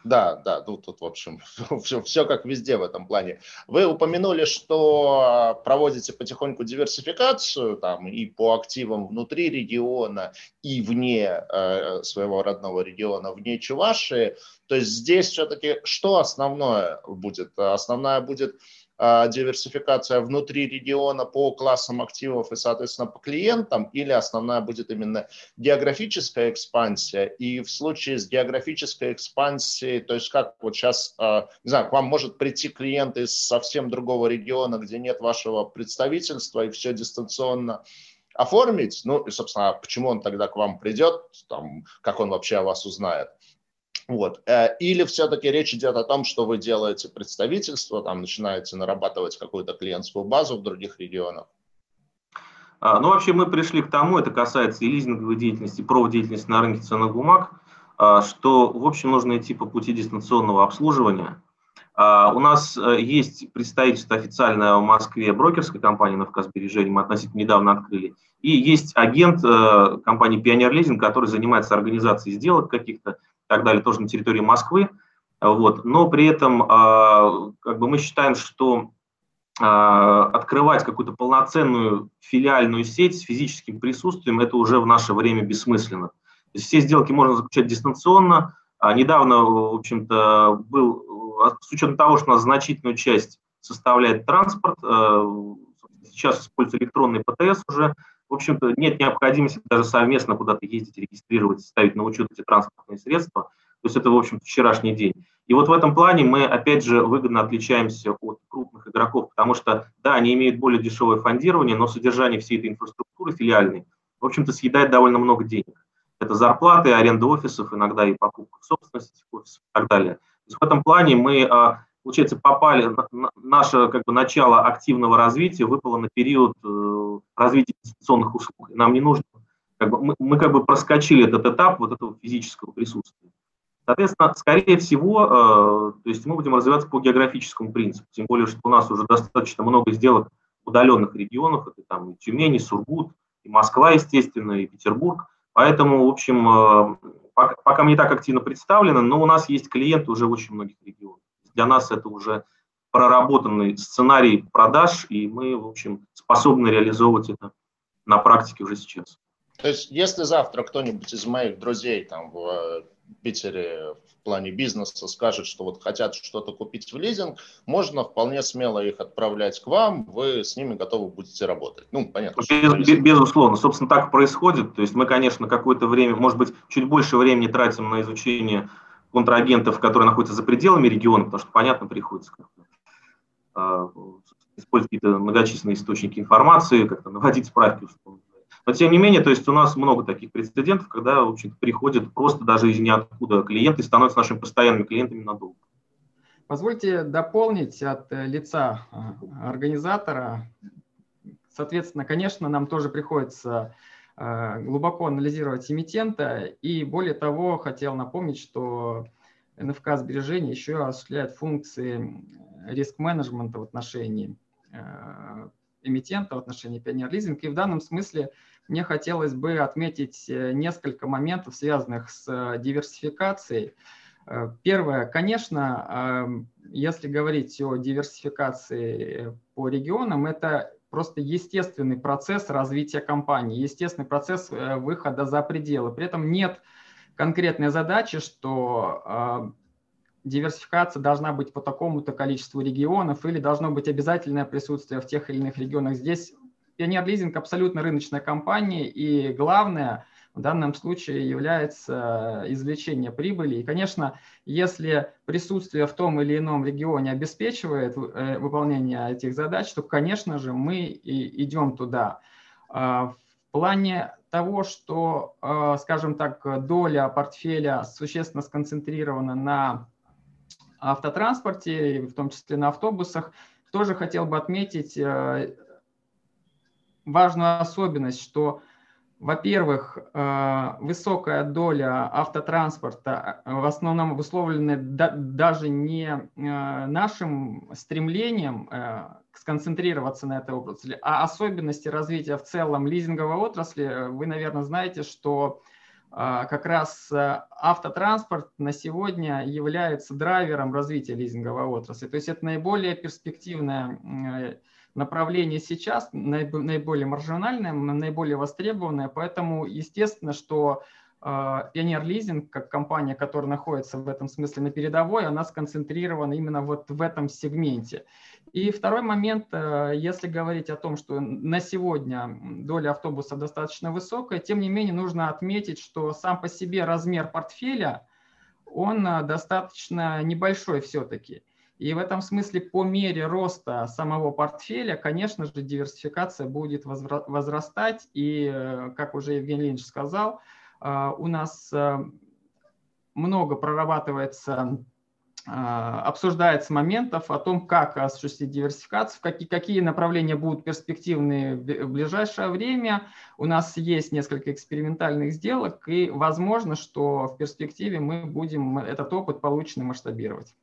Да, да, тут, тут в общем, все, все как везде в этом плане. Вы упомянули, что проводите потихоньку диверсификацию там, и по активам внутри региона, и вне э, своего родного региона, вне Чувашии. То есть здесь все-таки что основное будет? Основная будет диверсификация внутри региона по классам активов и, соответственно, по клиентам, или основная будет именно географическая экспансия? И в случае с географической экспансией, то есть как вот сейчас, а, не знаю, к вам может прийти клиент из совсем другого региона, где нет вашего представительства, и все дистанционно оформить, ну и, собственно, почему он тогда к вам придет, там, как он вообще о вас узнает. Вот. Э, или все-таки речь идет о том, что вы делаете представительство, там начинаете нарабатывать какую-то клиентскую базу в других регионах? А, ну, вообще мы пришли к тому, это касается и лизинговой деятельности, и деятельности на рынке ценных бумаг, а, что, в общем, нужно идти по пути дистанционного обслуживания. У нас есть представительство официальное в Москве брокерской компании «Навказ сбережений», мы относительно недавно открыли. И есть агент компании «Пионер Лизинг», который занимается организацией сделок каких-то так далее, тоже на территории Москвы. Вот. Но при этом как бы мы считаем, что открывать какую-то полноценную филиальную сеть с физическим присутствием, это уже в наше время бессмысленно. То есть все сделки можно заключать дистанционно. А недавно, в общем-то, был, с учетом того, что у нас значительную часть составляет транспорт, сейчас используется электронный ПТС уже, в общем-то, нет необходимости даже совместно куда-то ездить, регистрировать, ставить на учет эти транспортные средства. То есть это, в общем вчерашний день. И вот в этом плане мы, опять же, выгодно отличаемся от крупных игроков, потому что, да, они имеют более дешевое фондирование, но содержание всей этой инфраструктуры филиальной, в общем-то, съедает довольно много денег. Это зарплаты, аренда офисов, иногда и покупка собственности офисов и так далее. То есть в этом плане мы, а, получается, попали, наше как бы, начало активного развития выпало на период э, развития инвестиционных услуг. Нам не нужно, как бы, мы, мы как бы проскочили этот этап вот этого физического присутствия. Соответственно, скорее всего, э, то есть мы будем развиваться по географическому принципу, тем более, что у нас уже достаточно много сделок в удаленных регионах, это там и Тюмень, и Сургут, и Москва, естественно, и Петербург. Поэтому, в общем, э, пока, пока мы не так активно представлены, но у нас есть клиенты уже в очень многих регионах. Для нас это уже проработанный сценарий продаж, и мы, в общем, способны реализовывать это на практике уже сейчас. То есть, если завтра кто-нибудь из моих друзей там в Питере в плане бизнеса скажет, что вот хотят что-то купить в лизинг, можно вполне смело их отправлять к вам, вы с ними готовы будете работать. Ну, понятно. Без, безусловно, собственно, так происходит. То есть мы, конечно, какое-то время, может быть, чуть больше времени тратим на изучение контрагентов, которые находятся за пределами региона, потому что, понятно, приходится как-то э, использовать какие-то многочисленные источники информации, как-то наводить справки, но тем не менее, то есть у нас много таких прецедентов, когда в общем приходят просто даже из ниоткуда клиенты становятся нашими постоянными клиентами надолго. Позвольте дополнить от э, лица э, организатора. Соответственно, конечно, нам тоже приходится глубоко анализировать эмитента. И более того, хотел напомнить, что НФК сбережений еще осуществляет функции риск-менеджмента в отношении эмитента, в отношении Pioneer Leasing. И в данном смысле мне хотелось бы отметить э, несколько моментов, связанных с э, диверсификацией. Э, первое, конечно, эм, если говорить о диверсификации по регионам, это просто естественный процесс развития компании, естественный процесс выхода за пределы. При этом нет конкретной задачи, что диверсификация должна быть по такому-то количеству регионов или должно быть обязательное присутствие в тех или иных регионах. Здесь Пионер Лизинг абсолютно рыночная компания, и главное в данном случае является извлечение прибыли. И, конечно, если присутствие в том или ином регионе обеспечивает э, выполнение этих задач, то, конечно же, мы и идем туда. А, в плане того, что, э, скажем так, доля портфеля существенно сконцентрирована на автотранспорте, в том числе на автобусах, тоже хотел бы отметить э, важную особенность, что, во-первых, э, высокая доля автотранспорта э, в основном обусловлена даже не э, нашим стремлением сконцентрироваться на этой отрасли, а особенности развития в целом лизинговой отрасли. Вы, наверное, знаете, что как раз автотранспорт на сегодня является драйвером развития лизинговой отрасли. То есть это наиболее перспективная направление сейчас наиболее маржинальное, наиболее востребованное, поэтому естественно, что Pioneer Leasing, как компания, которая находится в этом смысле на передовой, она сконцентрирована именно вот в этом сегменте. И второй момент, э, если говорить о том, что на сегодня доля автобуса достаточно высокая, тем не менее нужно отметить, что сам по себе размер портфеля, он э, достаточно небольшой все-таки. И в этом смысле по мере роста самого портфеля, конечно же, диверсификация будет возрастать. И, э, как уже Евгений Ильич сказал, э, у нас э, много прорабатывается, обсуждается моментов о том, как осуществить диверсификацию, какие, какие направления будут перспективны в ближайшее время. У нас есть несколько экспериментальных сделок, и возможно, что в перспективе мы будем этот опыт полученный масштабировать.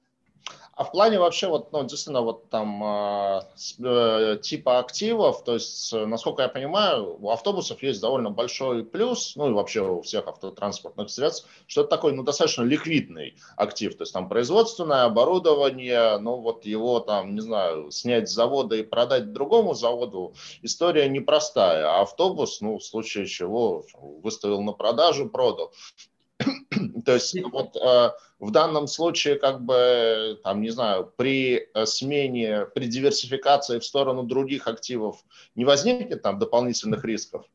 А в плане вообще вот, ну, действительно, вот там э, э, типа активов, то есть, насколько я понимаю, у автобусов есть довольно большой плюс, ну и вообще у всех автотранспортных средств, что это такой, ну, достаточно ликвидный актив, то есть там производственное оборудование, ну вот его там, не знаю, снять с завода и продать другому заводу, история непростая, а автобус, ну, в случае чего, выставил на продажу, продал. То есть вот э, в данном случае, как бы, там, не знаю, при э, смене, при диверсификации в сторону других активов не возникнет там дополнительных рисков?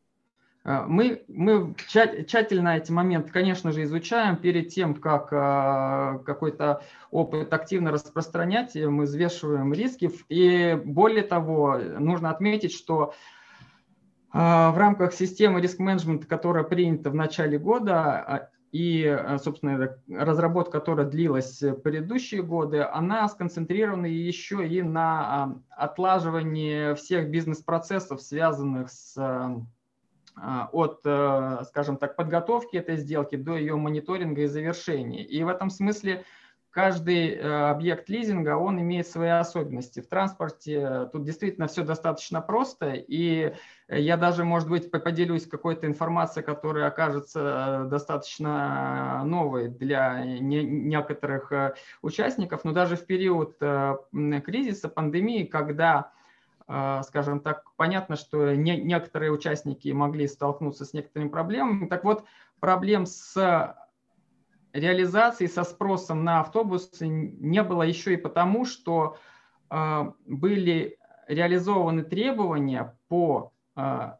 Э, мы, мы тщательно эти моменты, конечно же, изучаем перед тем, как э, какой-то опыт активно распространять, мы взвешиваем риски. И более того, нужно отметить, что в рамках системы риск-менеджмента, которая принята в начале года, и, э, собственно, разработка, которая длилась предыдущие годы, она сконцентрирована еще и на а, отлаживании всех бизнес-процессов, связанных с а, от, э, скажем так, подготовки этой сделки до ее мониторинга и завершения. И в этом смысле каждый э, объект лизинга, он имеет свои особенности. В транспорте тут действительно все достаточно просто, и я даже, может быть, поделюсь какой-то информацией, которая окажется достаточно новой для некоторых э, участников, но даже в период э, кризиса, пандемии, когда скажем так, понятно, что не, некоторые участники могли столкнуться с некоторыми проблемами. Так вот, проблем с реализации со спросом на автобусы не было еще и потому, что э, были реализованы требования по, э,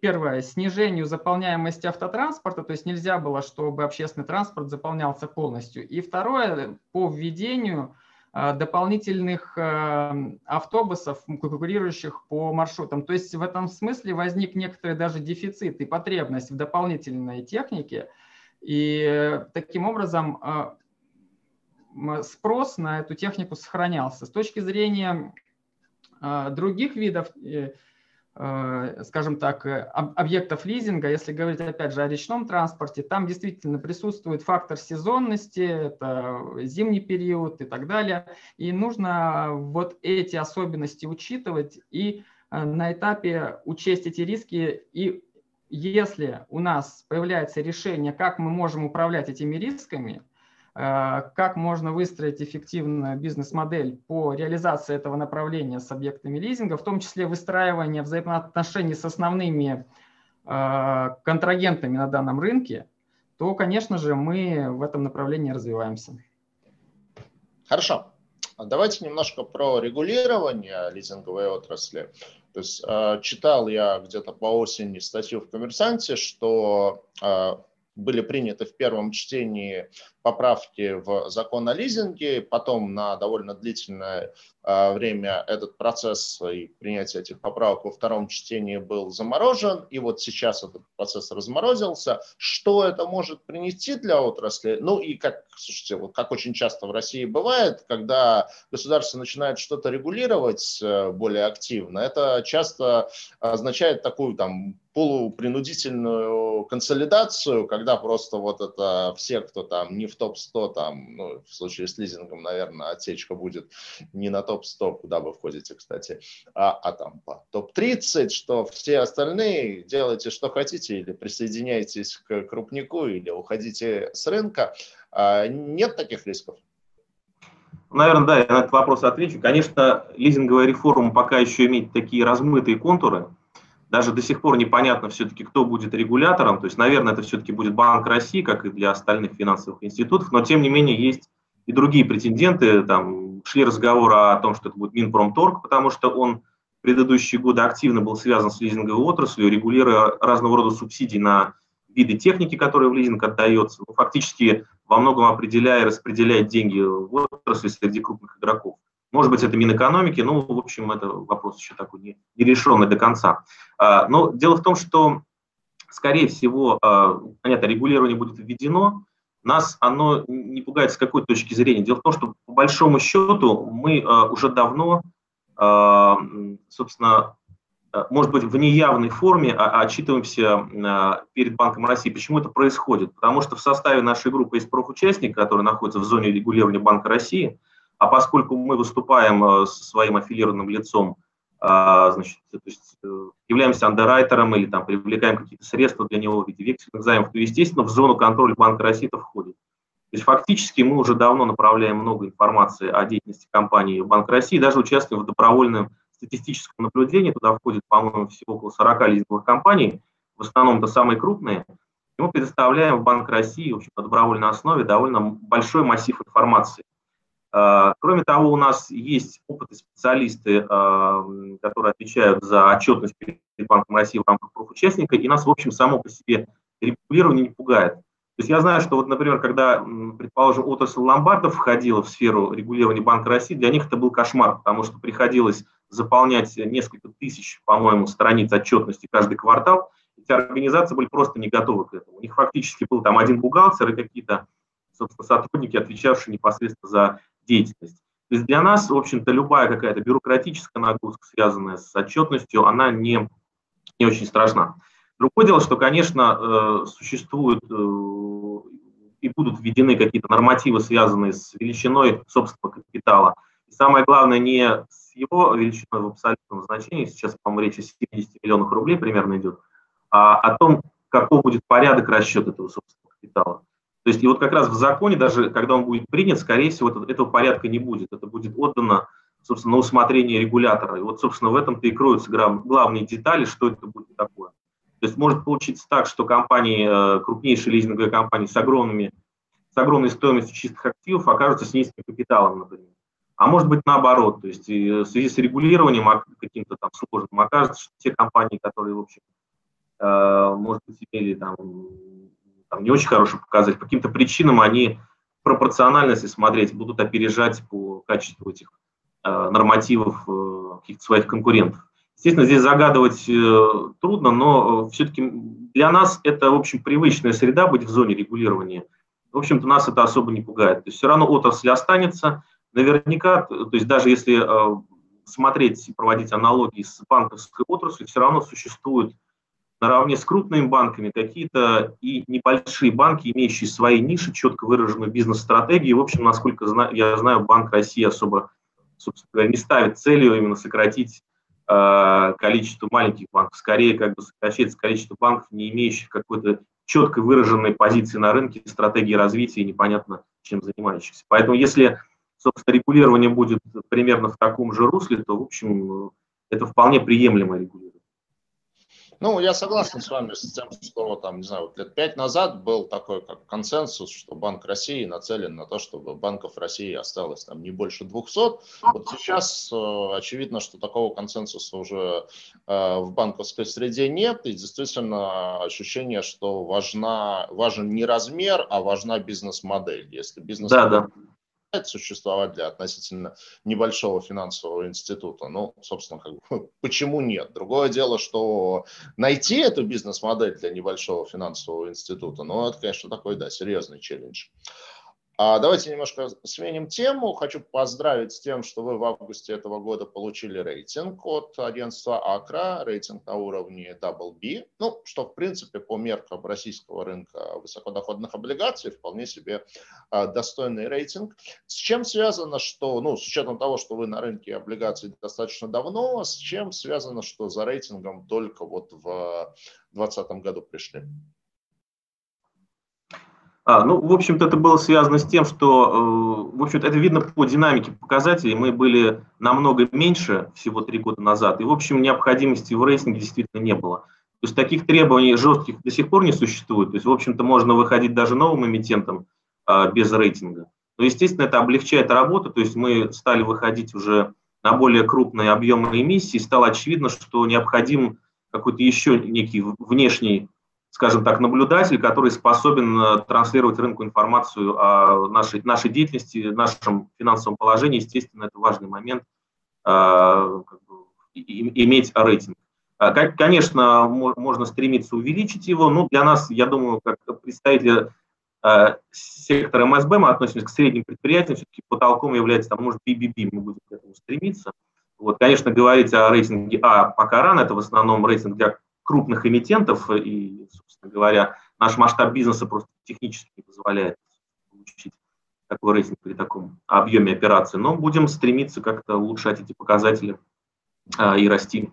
первое, снижению заполняемости автотранспорта, то есть нельзя было, чтобы общественный транспорт заполнялся полностью. И второе, по введению э, дополнительных автобусов, конкурирующих по маршрутам. То есть в этом смысле возник некоторый даже дефицит и потребность в дополнительной технике, и э, таким образом э, спрос на эту технику сохранялся. С точки зрения э, других видов, скажем так, объектов лизинга, если говорить опять же о речном транспорте, там действительно присутствует фактор сезонности, это зимний период и так далее. И нужно вот эти особенности учитывать и на этапе учесть эти риски и если у нас появляется решение, как мы можем управлять этими рисками, э, как можно выстроить эффективную бизнес-модель по реализации этого направления с объектами лизинга, в том числе выстраивание взаимоотношений с основными э, контрагентами на данном рынке, то, конечно же, мы в этом направлении развиваемся. Хорошо. Давайте немножко про регулирование лизинговой отрасли. То есть э, читал я где-то по осени статью в «Коммерсанте», что э, были приняты в первом чтении поправки в закон о лизинге, потом на довольно длительное а, время этот процесс и принятие этих поправок во втором чтении был заморожен, и вот сейчас этот процесс разморозился. Что это может принести для отрасли? Ну и как, слушайте, вот как очень часто в России бывает, когда государство начинает что-то регулировать э, более активно, это часто означает такую там полупринудительную консолидацию, когда просто вот это все, кто там не в топ-100, там, ну, в случае с лизингом, наверное, отсечка будет не на топ-100, куда вы входите, кстати, а, а там по топ-30, что все остальные делайте, что хотите, или присоединяйтесь к крупнику, или уходите с рынка. А, нет таких рисков? Наверное, да, я на этот вопрос отвечу. Конечно, лизинговая реформа пока еще имеет такие размытые контуры, даже до сих пор непонятно все-таки, кто будет регулятором. То есть, наверное, это все-таки будет Банк России, как и для остальных финансовых институтов. Но, тем не менее, есть и другие претенденты. Там шли разговоры о том, что это будет Минпромторг, потому что он в предыдущие годы активно был связан с лизинговой отраслью, регулируя разного рода субсидии на виды техники, которые в лизинг отдается, ну, фактически во многом определяя и распределяя деньги в отрасли среди крупных игроков. Может быть, это Минэкономики, ну, в общем, это вопрос еще такой не, не решенный до конца. А, но дело в том, что, скорее всего, а, понятно, регулирование будет введено, нас оно не пугает с какой точки зрения. Дело в том, что по большому счету мы а, уже давно, собственно, может быть, в неявной форме отчитываемся перед Банком России. Почему это происходит? Потому что в составе нашей группы есть профучастник, который находится в зоне регулирования Банка России – А поскольку мы выступаем со своим аффилированным лицом, значит, то есть являемся андеррайтером или там привлекаем какие-то средства для него в виде вексельных займов, то, естественно, в зону контроля Банка России это входит. То есть фактически мы уже давно направляем много информации о деятельности компании Банк России, даже участвуем в добровольном статистическом наблюдении, туда входит, по-моему, всего около 40 лизинговых компаний, в основном это самые крупные, и мы предоставляем в Банк России, в общем, на добровольной основе довольно большой массив информации. А, кроме того, у нас есть опытные специалисты, а, которые отвечают за отчетность перед Банком России в рамках профучастника, и нас, в общем, само по себе регулирование не пугает. То есть я знаю, что вот, например, когда, предположим, отрасль ломбардов входила в сферу регулирования Банка России, для них это был кошмар, потому что приходилось заполнять несколько тысяч, по-моему, страниц отчетности каждый квартал. Эти организации были просто не готовы к этому. У них фактически был там один бухгалтер и какие-то, собственно, сотрудники, отвечавшие непосредственно за деятельность. То есть для нас, в общем-то, любая какая-то бюрократическая нагрузка, связанная с отчетностью, она не, не очень страшна. Другое дело, что, конечно, э, существуют э, и будут введены какие-то нормативы, связанные с величиной собственного капитала. И самое главное, не с его величиной в абсолютном значении, сейчас, по-моему, речь о 70 миллионах рублей примерно идет, а о том, какой будет порядок расчета этого собственного капитала. То есть и вот как раз в законе, даже когда он будет принят, скорее всего, это, этого порядка не будет. Это будет отдано, собственно, на усмотрение регулятора. И вот, собственно, в этом-то и кроются главные детали, что это будет такое. То есть может получиться так, что компании, э, крупнейшие лизинговые компании с, огромными, с огромной стоимостью чистых активов окажутся с низким капиталом, например. А может быть наоборот, то есть в связи с регулированием каким-то там сложным окажется, что те компании, которые, в общем, э, может быть, имели там там, не очень хороший показатель, по каким-то причинам они пропорционально, если смотреть, будут опережать по качеству этих э, нормативов э, каких-то своих конкурентов. Естественно, здесь загадывать э, трудно, но э, все-таки для нас это, в общем, привычная среда быть в зоне регулирования. В общем-то, нас это особо не пугает. То есть все равно отрасль останется. Наверняка, то есть даже если э, смотреть и проводить аналогии с банковской отраслью, все равно существует наравне с крупными банками какие-то и небольшие банки, имеющие свои ниши, четко выраженную бизнес-стратегию. В общем, насколько я знаю, Банк России особо, собственно говоря, не ставит целью именно сократить э, количество маленьких банков. Скорее, как бы сокращается количество банков, не имеющих какой-то четко выраженной позиции на рынке, стратегии развития и непонятно чем занимающихся. Поэтому если, собственно, регулирование будет примерно в таком же русле, то, в общем, это вполне приемлемое регулирование. Ну, я согласен с вами с тем, что там, не знаю, вот лет пять назад был такой как консенсус, что Банк России нацелен на то, чтобы банков России осталось там не больше 200. Вот сейчас э, очевидно, что такого консенсуса уже э, в банковской среде нет, и действительно ощущение, что важна, важен не размер, а важна бизнес-модель. Если бизнес да, да существовать для относительно небольшого финансового института. Ну, собственно, как бы, почему нет? Другое дело, что найти эту бизнес-модель для небольшого финансового института, ну, это, конечно, такой, да, серьезный челлендж. А давайте немножко сменим тему. Хочу поздравить с тем, что вы в августе этого года получили рейтинг от агентства Акра, рейтинг на уровне Double B, ну, что, в принципе, по меркам российского рынка высокодоходных облигаций вполне себе а, достойный рейтинг. С чем связано, что, ну, с учетом того, что вы на рынке облигаций достаточно давно, с чем связано, что за рейтингом только вот в 2020 году пришли? А, ну, в общем-то, это было связано с тем, что, э, в общем-то, это видно по динамике показателей. Мы были намного меньше всего три года назад, и, в общем, необходимости в рейтинге действительно не было. То есть таких требований жестких до сих пор не существует. То есть, в общем-то, можно выходить даже новым эмитентам а, без рейтинга. Но, естественно, это облегчает работу. То есть мы стали выходить уже на более крупные объемы эмиссии. Стало очевидно, что необходим какой-то еще некий внешний скажем так, наблюдатель, который способен э, транслировать рынку информацию о нашей, нашей деятельности, нашем финансовом положении. Естественно, это важный момент э, иметь рейтинг. А, конечно, можно стремиться увеличить его, но для нас, я думаю, как представители э, сектора МСБ, мы относимся к средним предприятиям, все-таки потолком является, там, может, BBB, мы будем к этому стремиться. Вот, конечно, говорить о рейтинге А пока рано, это в основном рейтинг для крупных эмитентов, и, собственно говоря, наш масштаб бизнеса просто технически не позволяет получить такой рейтинг при таком объеме операций, но будем стремиться как-то улучшать эти показатели и расти.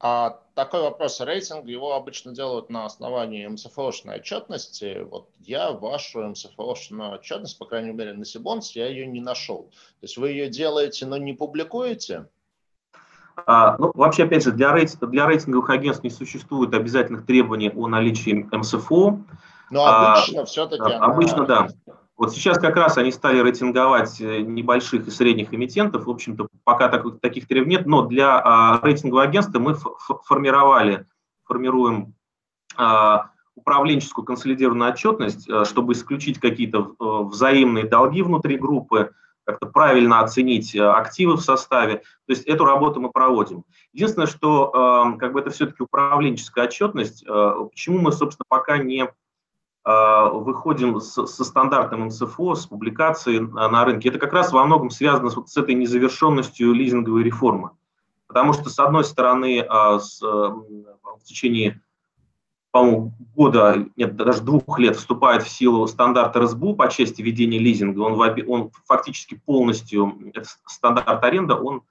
А такой вопрос. Рейтинг его обычно делают на основании МСФОшной отчетности. Вот я вашу МСФОшную отчетность, по крайней мере, на Сибонс, я ее не нашел. То есть вы ее делаете, но не публикуете? А, ну, вообще, опять же, для, рейтинг, для рейтинговых агентств не существует обязательных требований о наличии МСФО. Но обычно а, все-таки... Обычно, она... да. Вот сейчас как раз они стали рейтинговать э, небольших и средних эмитентов. В общем-то, пока так, таких требований нет, но для а, рейтингового агентства мы формировали, формируем а, управленческую консолидированную отчетность, а, чтобы исключить какие-то а, взаимные долги внутри группы, как-то правильно оценить активы в составе. То есть эту работу мы проводим. Единственное, что как бы это все-таки управленческая отчетность, почему мы, собственно, пока не а, выходим со стандартным МСФО, с публикацией на рынке, это как раз во многом связано с, вот с этой незавершенностью лизинговой реформы. Потому что, с одной стороны, а, с, в течение по-моему, года, нет, даже двух лет вступает в силу стандарт РСБУ по части ведения лизинга. Он, он фактически полностью, этот стандарт аренда, он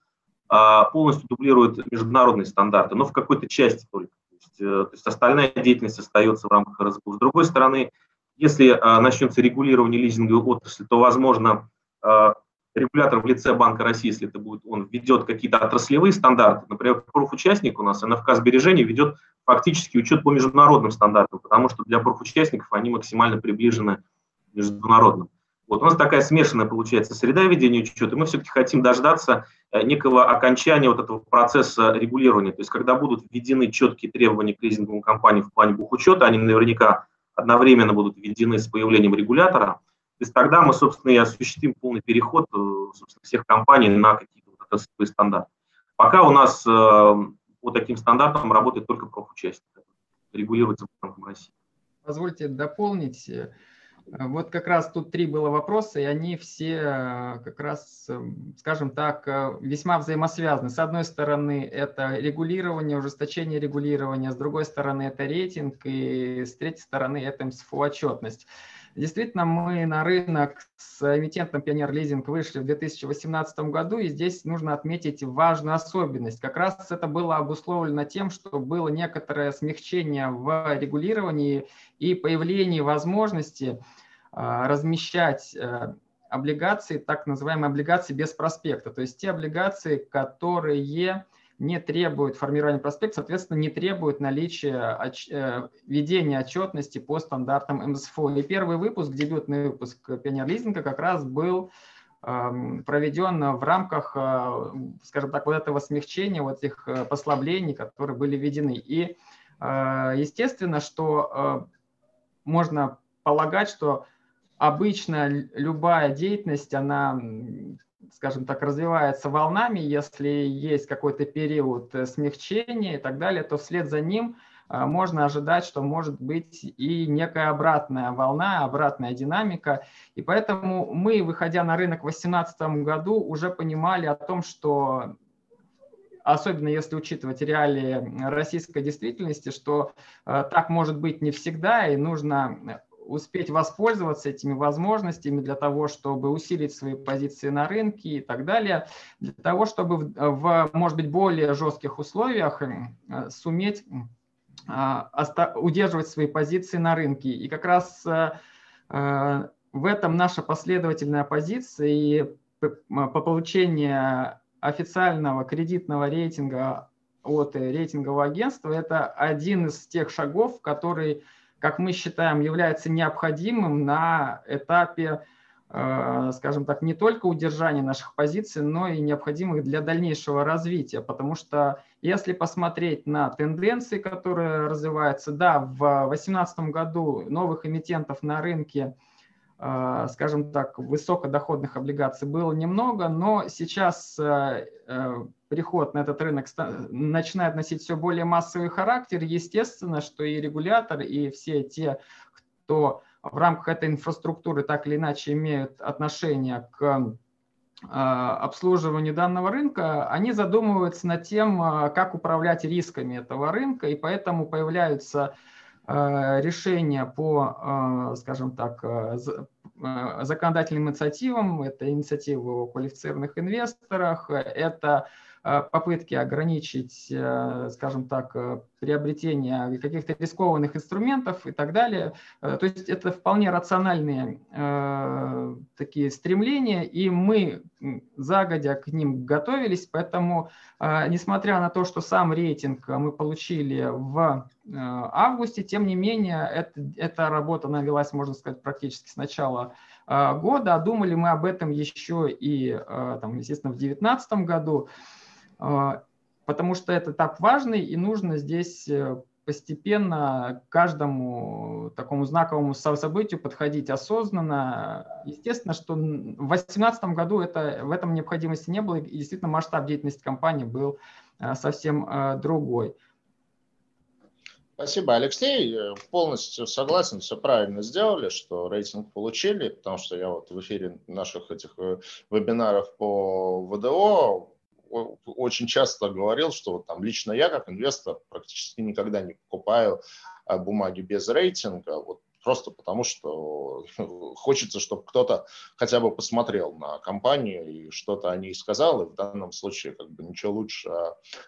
а, полностью дублирует международные стандарты, но в какой-то части только есть, э, то есть остальная деятельность остается в рамках РСБУ. С другой стороны, если а, начнется регулирование лизинговой отрасли, то, возможно, а, регулятор в лице Банка России, если это будет, он введет какие-то отраслевые стандарты. Например, профучастник у нас, НФК сбережений ведет фактически учет по международным стандартам, потому что для профучастников они максимально приближены к международным. Вот у нас такая смешанная получается среда ведения учета, и мы все-таки хотим дождаться э, некого окончания вот этого процесса регулирования. То есть когда будут введены четкие требования к лизинговым компаниям в плане бухучета, они наверняка одновременно будут введены с появлением регулятора, то есть тогда мы, собственно, и осуществим полный переход э, собственно, всех компаний на какие-то отраслевые стандарты. Пока у нас э, по таким стандартам работает только профучастие, регулируется Банком России. Позвольте дополнить. Э, вот как раз тут три было вопроса, и они все как раз, скажем так, весьма взаимосвязаны. С одной стороны, это регулирование, ужесточение регулирования, с другой стороны, это рейтинг, и с третьей стороны, это МСФО отчетность. Действительно, мы на рынок с эмитентом Пионер Лизинг вышли в 2018 году, и здесь нужно отметить важную особенность. Как раз это было обусловлено тем, что было некоторое смягчение в регулировании и появлении возможности а, размещать э, облигации, так называемые облигации без проспекта, то есть те облигации, которые не требует формирования проспекта, соответственно, не требует наличия отч э, ведения отчетности по стандартам МСФО. И первый выпуск, дебютный выпуск пионер-лизинга как раз был эм, проведен в рамках, э, скажем так, вот этого смягчения, вот этих э, послаблений, которые были введены. И естественно, что можно полагать, что обычно любая деятельность, она скажем так, развивается волнами, если есть какой-то период э, смягчения и так далее, то вслед за ним э, можно ожидать, что может быть и некая обратная волна, обратная динамика. И поэтому мы, выходя на рынок в 2018 году, уже понимали о том, что особенно если учитывать реалии российской действительности, что э, так может быть не всегда, и нужно успеть воспользоваться этими возможностями для того, чтобы усилить свои позиции на рынке и так далее, для того, чтобы в, в может быть, более жестких условиях э, суметь э, удерживать свои позиции на рынке. И как раз э, в этом наша последовательная позиция и по получению официального кредитного рейтинга от рейтингового агентства – это один из тех шагов, который как мы считаем, является необходимым на этапе, э, скажем так, не только удержания наших позиций, но и необходимых для дальнейшего развития. Потому что если посмотреть на тенденции, которые развиваются, да, в 2018 году новых эмитентов на рынке – а, скажем так, высокодоходных облигаций было немного, но сейчас э, э, переход на этот рынок начинает носить все более массовый характер. Естественно, что и регулятор, и все те, кто в рамках этой инфраструктуры так или иначе имеют отношение к а, обслуживанию данного рынка, они задумываются над тем, а, как управлять рисками этого рынка, и поэтому появляются Э, решения по, э, скажем так, э, законодательным инициативам, это инициатива о квалифицированных инвесторах, это Э, попытки ограничить, э, скажем так, э, приобретение каких-то рискованных инструментов и так далее. То есть это вполне рациональные такие стремления, и мы загодя к ним готовились, поэтому, несмотря на то, что сам рейтинг мы получили в августе, тем не менее, это, эта работа навелась, можно сказать, практически с начала года, а думали мы об этом еще и, там, естественно, в 2019 году. А, потому что это так важно, и нужно здесь э, постепенно к каждому такому знаковому событию подходить осознанно. Естественно, что в 2018 году это, в этом необходимости не было, и действительно масштаб деятельности компании был э, совсем э, другой. Спасибо, Алексей. Полностью согласен, все правильно сделали, что рейтинг получили, потому что я вот в эфире наших этих вебинаров по ВДО очень часто говорил, что вот там лично я как инвестор практически никогда не покупаю а, бумаги без рейтинга, вот просто потому что хочется, чтобы кто-то хотя бы посмотрел на компанию и что-то о ней сказал, и в данном случае как бы ничего лучше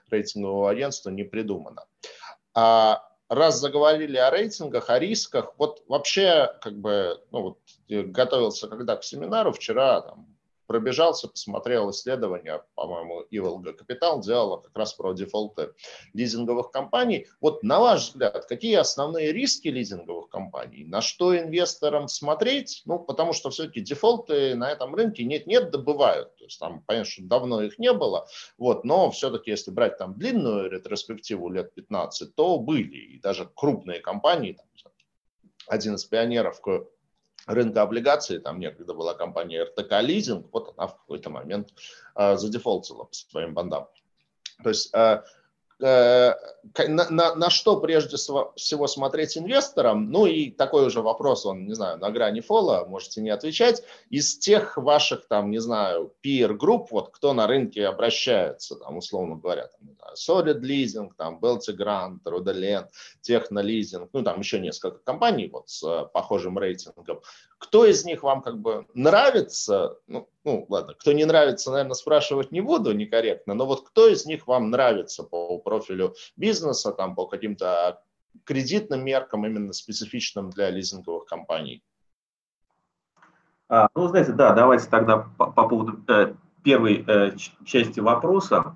рейтингового агентства не придумано. А раз заговорили о рейтингах, о рисках, вот вообще как бы ну, вот, готовился когда к семинару вчера, там, пробежался, посмотрел исследования, по-моему, Иволга Капитал делала как раз про дефолты лизинговых компаний. Вот на ваш взгляд, какие основные риски лизинговых компаний? На что инвесторам смотреть? Ну, потому что все-таки дефолты на этом рынке нет-нет, добывают. То есть там, понятно, что давно их не было, вот, но все-таки, если брать там длинную ретроспективу лет 15, то были. И даже крупные компании, там, один из пионеров рынка облигаций, там некогда была компания РТК Лизинг, вот она в какой-то момент э, задефолтила по своим бандам. То есть Э, на, на, на что прежде всего смотреть инвесторам? Ну и такой уже вопрос, он, не знаю, на грани фола, можете не отвечать. Из тех ваших, там, не знаю, peer-групп, вот кто на рынке обращается, там, условно говоря, там, Solid Leasing, там, Belty Grant, Rodalent, Technolizing, ну там еще несколько компаний вот с похожим рейтингом. Кто из них вам как бы нравится? Ну, ну ладно, кто не нравится, наверное, спрашивать не буду некорректно, но вот кто из них вам нравится по профилю бизнеса, там, по каким-то кредитным меркам, именно специфичным для лизинговых компаний? А, ну, знаете, да, давайте тогда по, по поводу э, первой э, части вопроса.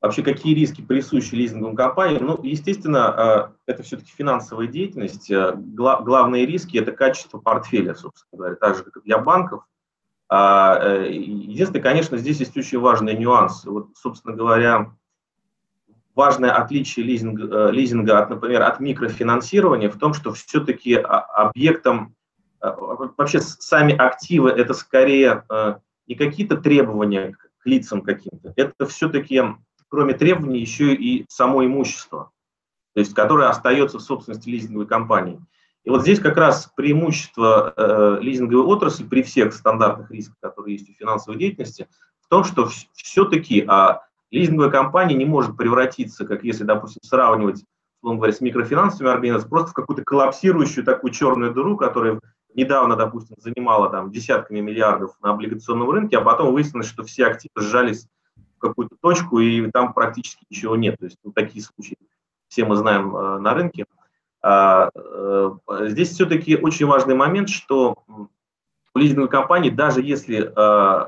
Вообще, какие риски присущи лизинговым компаниям? Ну, естественно, э, это все-таки финансовая деятельность. Э, гла- главные риски – это качество портфеля, собственно говоря, так же, как и для банков. А, э, единственное, конечно, здесь есть очень важный нюанс. Вот, собственно говоря, важное отличие лизинга, лизинга от, например, от микрофинансирования в том, что все-таки объектом, вообще сами активы – это скорее не какие-то требования к лицам каким-то, это все-таки кроме требований, еще и само имущество, то есть которое остается в собственности лизинговой компании. И вот здесь как раз преимущество э, лизинговой отрасли при всех стандартных рисках, которые есть в финансовой деятельности, в том, что все-таки а, лизинговая компания не может превратиться, как если, допустим, сравнивать, условно говоря, с микрофинансовыми организациями, просто в какую-то коллапсирующую такую черную дыру, которая недавно, допустим, занимала там десятками миллиардов на облигационном рынке, а потом выяснилось, что все активы сжались какую-то точку, и там практически ничего нет. То есть ну, такие случаи все мы знаем э, на рынке. А, э, здесь все-таки очень важный момент, что у лизинговой компании, даже если э,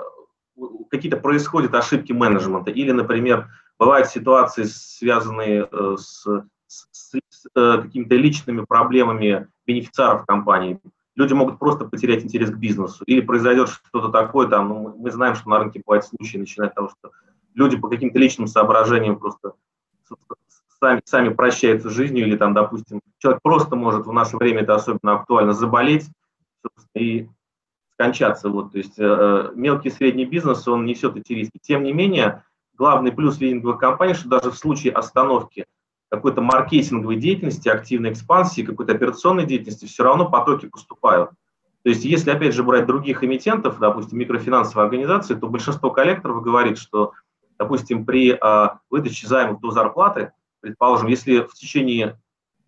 какие-то происходят ошибки менеджмента, или, например, бывают ситуации, связанные э, с, с, с э, какими-то личными проблемами бенефициаров компании, люди могут просто потерять интерес к бизнесу, или произойдет что-то такое, там, ну, мы знаем, что на рынке бывают случаи, начиная от того, что люди по каким-то личным соображениям просто сами, сами прощаются с жизнью, или там, допустим, человек просто может в наше время, это особенно актуально, заболеть и скончаться. Вот, то есть э, э, мелкий и средний бизнес, он несет эти риски. Тем не менее, главный плюс лизинговой компании, что даже в случае остановки какой-то маркетинговой деятельности, активной экспансии, какой-то операционной деятельности, все равно потоки поступают. То есть, если, опять же, брать других эмитентов, допустим, микрофинансовые организации, то большинство коллекторов говорит, что допустим, при э, выдаче займов до зарплаты, предположим, если в течение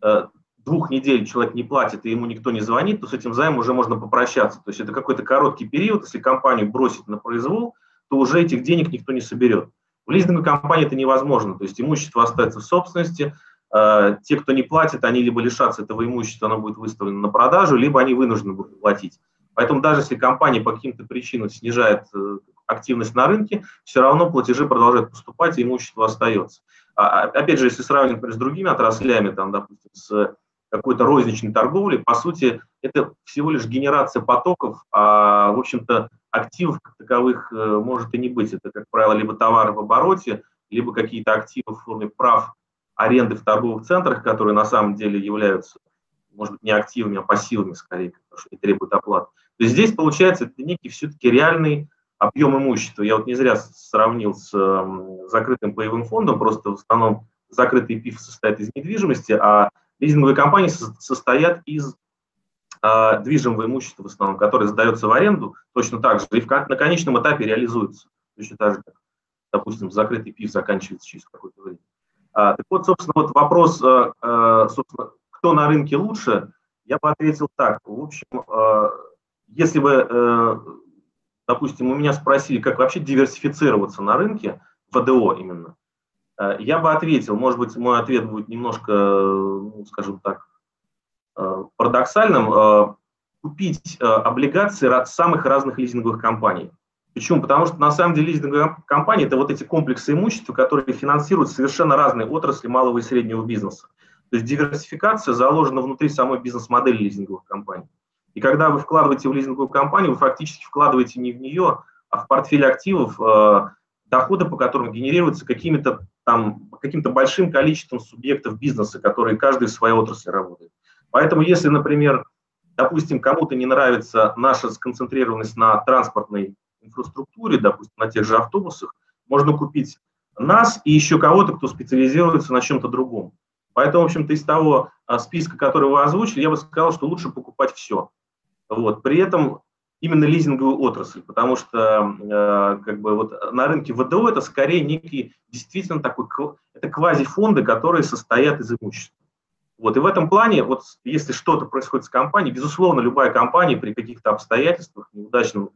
э, двух недель человек не платит и ему никто не звонит, то с этим займом уже можно попрощаться. То есть это какой-то короткий период, если компанию бросить на произвол, то уже этих денег никто не соберет. В лизинговой компании это невозможно, то есть имущество остается в собственности, э, те, кто не платит, они либо лишатся этого имущества, оно будет выставлено на продажу, либо они вынуждены будут платить. Поэтому даже если компания по каким-то причинам снижает э, активность на рынке, все равно платежи продолжают поступать, и имущество остается. А, а, опять же, если сравнивать, например, с другими отраслями, там, допустим, с какой-то розничной торговлей, по сути, это всего лишь генерация потоков, а, в общем-то, активов как таковых э, может и не быть. Это, как правило, либо товары в обороте, либо какие-то активы в форме прав аренды в торговых центрах, которые на самом деле являются, может быть, не активами, а пассивами скорее, потому что не требуют оплаты. То есть здесь, получается, это некий все-таки реальный объем имущества. Я вот не зря сравнил с закрытым паевым фондом, просто в основном закрытый ПИФ состоит из недвижимости, а лизинговые компании состоят из а, движимого имущества в основном, которое сдается в аренду точно так же и в, на конечном этапе реализуется. Точно так же, как, допустим, закрытый ПИФ заканчивается через какое-то время. А, так вот, собственно, вот вопрос, а, собственно, кто на рынке лучше, я бы ответил так. В общем, если бы, а, допустим, у меня спросили, как вообще диверсифицироваться на рынке, ВДО именно, а, я бы ответил, может быть, мой ответ будет немножко, ну, скажем так, Э, парадоксальным э, купить э, облигации самых разных лизинговых компаний. Почему? Потому что на самом деле лизинговые компании – это вот эти комплексы имущества, которые финансируют совершенно разные отрасли малого и среднего бизнеса. То есть диверсификация заложена внутри самой бизнес-модели лизинговых компаний. И когда вы вкладываете в лизинговую компанию, вы фактически вкладываете не в нее, а в портфель активов, доходы по которым генерируются какими-то там, каким-то большим количеством субъектов бизнеса, которые каждый в своей отрасли работает. Поэтому если, например, допустим, кому-то не нравится наша сконцентрированность на транспортной инфраструктуре, допустим, на тех же автобусах, можно купить нас и еще кого-то, кто специализируется на чем-то другом. Поэтому, в общем-то, из того а, списка, который вы озвучили, я бы сказал, что лучше покупать все. Вот. При этом именно лизинговую отрасль, потому что э, как бы вот на рынке ВДО это скорее некий действительно такой, это квазифонды, которые состоят из имущества. Вот, и в этом плане, вот если что-то происходит с компанией, безусловно, любая компания при каких-то обстоятельствах, неудачном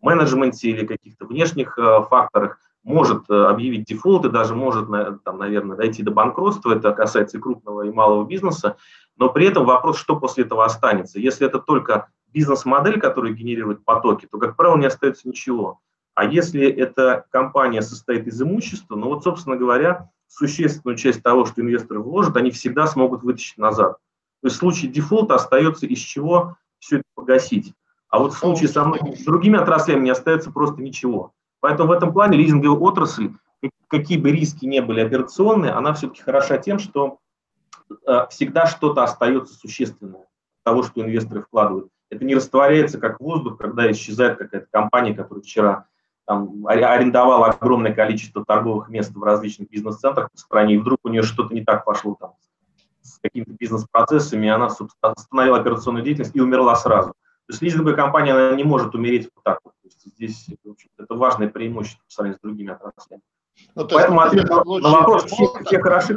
менеджменте или каких-то внешних э, факторах может э, объявить дефолт и даже может, там, наверное, дойти до банкротства. Это касается и крупного, и малого бизнеса. Но при этом вопрос, что после этого останется. Если это только бизнес-модель, которая генерирует потоки, то, как правило, не остается ничего. А если эта компания состоит из имущества, ну вот, собственно говоря, существенную часть того, что инвесторы вложат, они всегда смогут вытащить назад. То есть в случае дефолта остается из чего все это погасить. А вот в случае со многими другими отраслями не остается просто ничего. Поэтому в этом плане лизинговая отрасль, какие бы риски не были операционные, она все-таки хороша тем, что э, всегда что-то остается существенное того, что инвесторы вкладывают. Это не растворяется как воздух, когда исчезает какая-то компания, которая вчера там, арендовала огромное количество торговых мест в различных бизнес-центрах по стране, и вдруг у нее что-то не так пошло там с какими-то бизнес-процессами, и она остановила операционную деятельность и умерла сразу. То есть лизинговая компания она не может умереть вот так вот. То есть здесь это важное преимущество по сравнению с другими отраслями. Ну, Поэтому ответ на, на вопрос, все, все, хороши,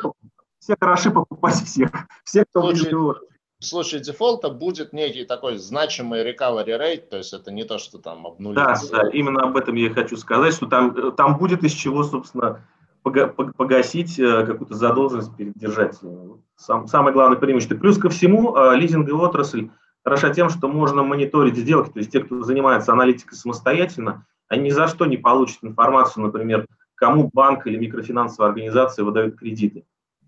все хороши покупать всех. Все, кто случае, в случае дефолта будет некий такой значимый recovery rate, то есть это не то, что там обнулится. Да, да, именно об этом я хочу сказать, что там, там будет из чего, собственно, погасить э, какую-то задолженность перед держателями. Сам, самое главное преимущество. Плюс ко всему, э, лизинговая отрасль хороша тем, что можно мониторить сделки, то есть те, кто занимается аналитикой самостоятельно, они ни за что не получат информацию, например, кому банк или микрофинансовая организация выдают кредиты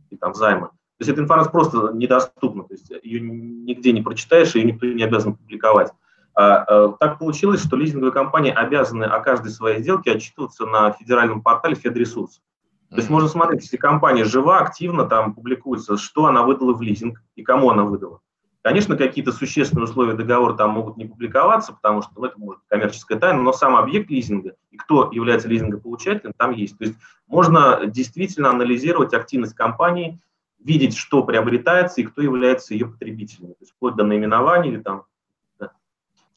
и там займы. То есть эта информация просто недоступна, то есть ее нигде не прочитаешь, ее никто не обязан публиковать. А, а, так получилось, что лизинговые компании обязаны о каждой своей сделке отчитываться на федеральном портале Федресурс. То есть можно смотреть, если компания жива, активно, там публикуется, что она выдала в лизинг и кому она выдала. Конечно, какие-то существенные условия договора там могут не публиковаться, потому что ну, это может быть коммерческая тайна, но сам объект лизинга и кто является лизингополучателем, там есть. То есть можно действительно анализировать активность компании, видеть, что приобретается и кто является ее потребителем, то есть вплоть до наименования или там. Да, то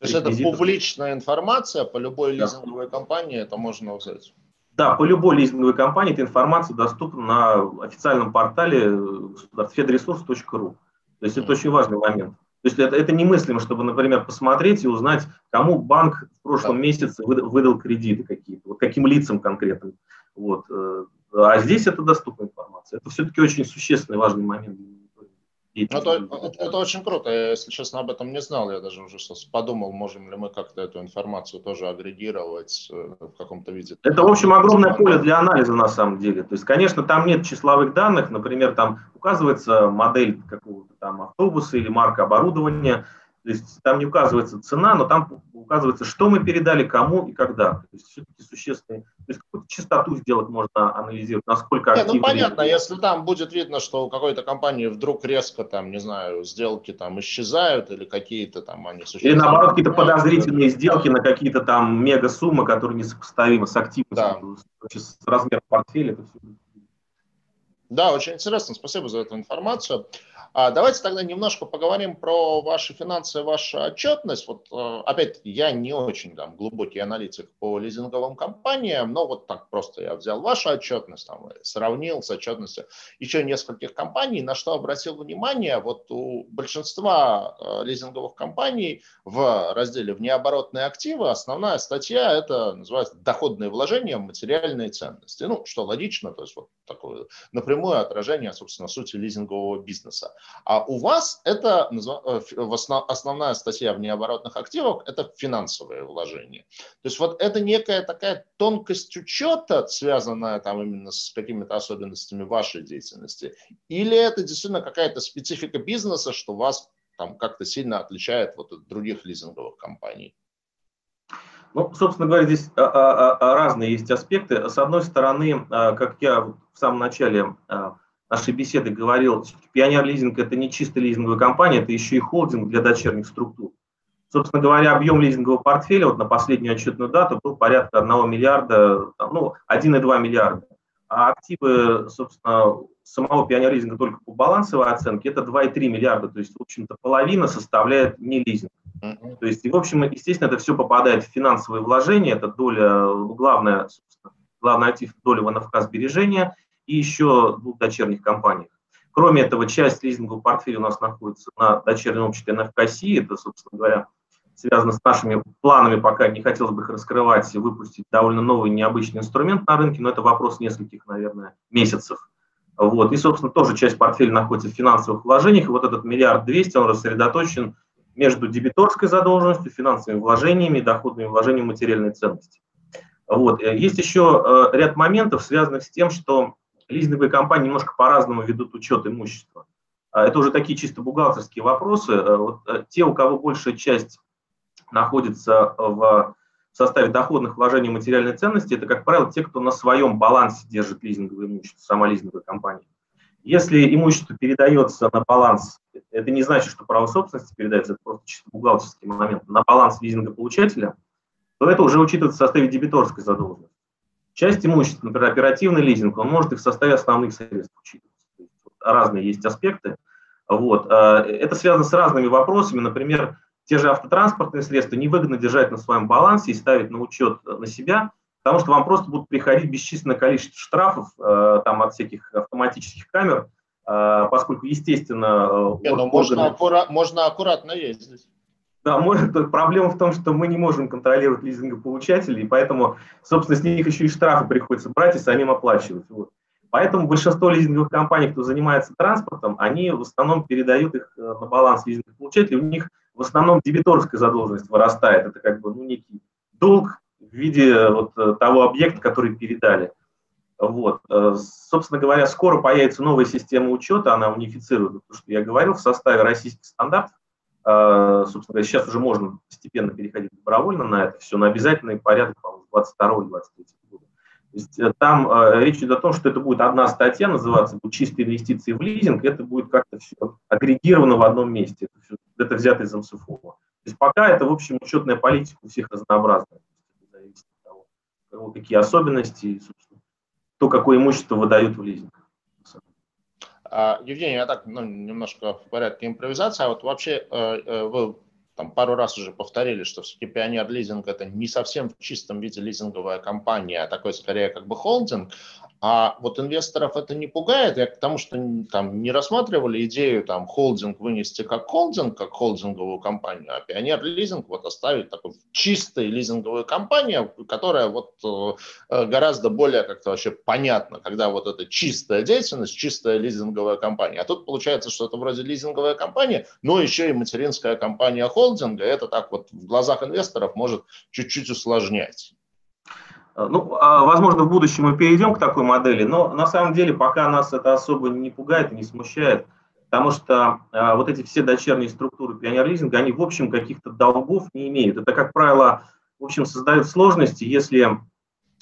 есть это публичная информация по любой да. лизинговой компании, это можно узнать. Да, по любой лизинговой компании эта информация доступна на официальном портале федресурс.ру. То есть это очень важный момент. То есть это, это немыслимо, чтобы, например, посмотреть и узнать, кому банк в прошлом да. месяце выдал, выдал кредиты какие-то, вот каким лицам конкретным. Вот. А здесь это доступная информация. Это все-таки очень существенный важный момент это, это, это очень круто. Я, если честно, об этом не знал. Я даже уже подумал, можем ли мы как-то эту информацию тоже агрегировать э, в каком-то виде. Это, в общем, огромное поле для анализа на самом деле. То есть, конечно, там нет числовых данных. Например, там указывается модель какого-то там автобуса или марка оборудования. То есть там не указывается цена, но там указывается, что мы передали, кому и когда. То есть все-таки существенные то есть какую-то частоту сделок можно анализировать, насколько Нет, Ну понятно, если там будет видно, что у какой-то компании вдруг резко там, не знаю, сделки там исчезают или какие-то там они существуют. Или наоборот какие-то подозрительные сделки на какие-то там мега суммы, которые несопоставимы с активностью, да. с размером портфеля. Да, очень интересно, спасибо за эту информацию. А давайте тогда немножко поговорим про ваши финансы, вашу отчетность. Вот э, опять я не очень там глубокий аналитик по лизинговым компаниям, но вот так просто я взял вашу отчетность, там, сравнил с отчетностью еще нескольких компаний, на что обратил внимание, вот у большинства э, лизинговых компаний в разделе внеоборотные активы основная статья это называется доходные вложения материальные ценности. Ну, что логично, то есть вот такое напрямую отражение, собственно, сути лизингового бизнеса. А у вас это э, основная статья в необоротных активах – это финансовые вложения. То есть вот это некая такая тонкость учета, связанная там именно с какими-то особенностями вашей деятельности, или это действительно какая-то специфика бизнеса, что вас там как-то сильно отличает вот от других лизинговых компаний? Ну, собственно говоря, здесь а, а, а, разные есть аспекты. С одной стороны, как я в самом начале нашей беседы говорил, Пионер Лизинг – это не чисто лизинговая компания, это еще и холдинг для дочерних структур. Собственно говоря, объем лизингового портфеля вот на последнюю отчетную дату был порядка 1 миллиарда, ну, 1,2 миллиарда. А активы, собственно, самого Пионер Лизинга только по балансовой оценке это 2,3 миллиарда. То есть, в общем-то, половина составляет не лизинг. То есть, и, в общем, естественно, это все попадает в финансовые вложения. Это доля, ну, главная, собственно, главный актив доля в НФК сбережения – и еще двух дочерних компаниях. Кроме этого, часть лизингового портфеля у нас находится на дочернем обществе НФКСИ. Это, собственно говоря, связано с нашими планами, пока не хотелось бы их раскрывать, и выпустить довольно новый необычный инструмент на рынке, но это вопрос нескольких, наверное, месяцев. Вот. И, собственно, тоже часть портфеля находится в финансовых вложениях. Вот этот миллиард двести, он рассредоточен между дебиторской задолженностью, финансовыми вложениями и доходными вложениями материальной ценности. Вот. Есть еще э, ряд моментов, связанных с тем, что лизинговые компании немножко по-разному ведут учет имущества. А, это уже такие чисто бухгалтерские вопросы. Э, вот э, те, у кого большая часть находится в составе доходных вложений материальной ценности, это, как правило, те, кто на своем балансе держит лизинговое имущество, сама лизинговая компания. Если имущество передается на баланс, это не значит, что право собственности передается, это просто чисто бухгалтерский момент, на баланс лизингополучателя, то это уже учитывается в составе дебиторской задолженности. Часть имущества, например, оперативный лизинг, он может и в составе основных средств учитываться. Разные есть аспекты. Вот. А, это связано с разными вопросами. Например, те же автотранспортные средства невыгодно держать на своем балансе и ставить на учет на себя, потому что вам просто будут приходить бесчисленное количество штрафов а, там, от всяких автоматических камер, поскольку, естественно... Не, ну, можно, аккура- можно аккуратно ездить. Может, проблема в том, что мы не можем контролировать лизингополучателей, и поэтому, собственно, с них еще и штрафы приходится брать и самим оплачивать. Вот. Поэтому большинство лизинговых компаний, кто занимается транспортом, они в основном передают их э, на баланс лизингополучателей. У них в основном дебиторская задолженность вырастает. Это как бы ну, некий долг в виде э, вот э, того объекта, который передали. Вот. Собственно говоря, скоро появится новая система учета, она унифицирует то, что я говорил, в составе российских стандартов. А, собственно говоря, сейчас уже можно постепенно переходить добровольно на это все, на обязательный порядок, по-моему, 22-23 года. То есть э, там э, речь идет о том, что это будет одна статья, называться будет чистые инвестиции в лизинг, это будет как-то все агрегировано в одном месте, это, все, это взято из МСФО. То есть пока это, в общем, учетная политика у всех разнообразная, зависит от того, какие особенности, собственно, то, какое имущество выдают в лизинг. А, Евгений, я так ну, немножко в порядке импровизации. А вот вообще э, э, вы там пару раз уже повторили, что все-таки Пионер Лизинг это не совсем в чистом виде лизинговая компания, а такой скорее как бы холдинг. А вот инвесторов это не пугает, я к тому, что там не рассматривали идею там холдинг вынести как холдинг, как холдинговую компанию, а Пионер Лизинг вот оставить такую чистой лизинговую компанию, которая вот э, гораздо более как-то вообще понятна, когда вот это чистая деятельность, чистая лизинговая компания. А тут получается, что это вроде лизинговая компания, но еще и материнская компания холдинга. Это так вот в глазах инвесторов может чуть-чуть усложнять. Э, ну, а, возможно, в будущем мы перейдем к такой модели, но на самом деле пока нас это особо не пугает, не смущает, потому что а, вот эти все дочерние структуры пионер-лизинга, они в общем каких-то долгов не имеют. Это, как правило, в общем, создает сложности, если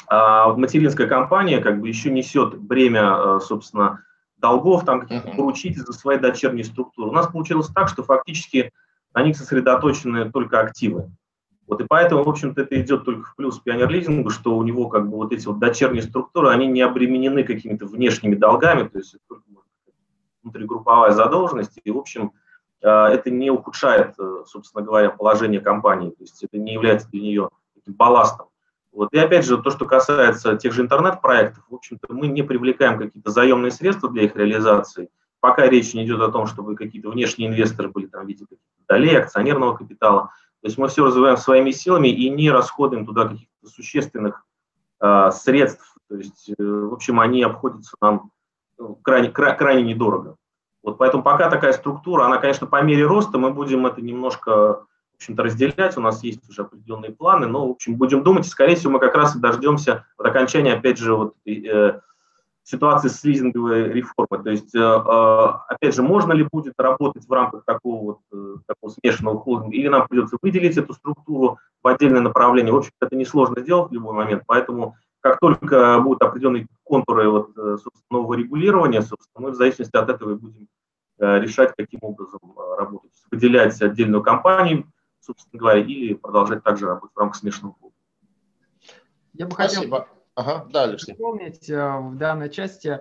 а, материнская компания как бы еще несет бремя, собственно, долгов, там каких-то поручить за свои дочерние структуры. У нас получилось так, что фактически на них сосредоточены только активы. Вот и поэтому, в общем-то, это идет только в плюс пионер-лизингу, что у него как бы вот эти вот дочерние структуры, они не обременены какими-то внешними долгами, то есть это внутригрупповая задолженность, и, в общем, э, это не ухудшает, э, собственно говоря, положение компании, то есть это не является для нее балластом. Вот. И опять же, то, что касается тех же интернет-проектов, в общем-то, мы не привлекаем какие-то заемные средства для их реализации, пока речь не идет о том, чтобы какие-то внешние инвесторы были там в виде долей, акционерного капитала – то есть мы все развиваем своими силами и не расходуем туда каких-то существенных э, средств. То есть, э, в общем, они обходятся нам ну, крайне, кра, крайне недорого. Вот поэтому пока такая структура, она, конечно, по мере роста мы будем это немножко, в общем-то, разделять. У нас есть уже определенные планы, но, в общем, будем думать, и, скорее всего, мы как раз и дождемся вот окончания, опять же, вот, э, ситуации с лизинговой реформой. То есть, э, э, опять же, можно ли будет работать в рамках такого, вот, э, такого смешанного холдинга, или нам придется выделить эту структуру в отдельное направление. В общем, это несложно сделать в любой момент, поэтому как только будут определенные контуры вот, нового регулирования, собственно, мы в зависимости от этого и будем решать, каким образом работать. Выделять отдельную компанию, собственно говоря, или продолжать также работать в рамках смешанного холдинга. Я бы Спасибо. Ага, да, Алексей. Помнить э, в данной части,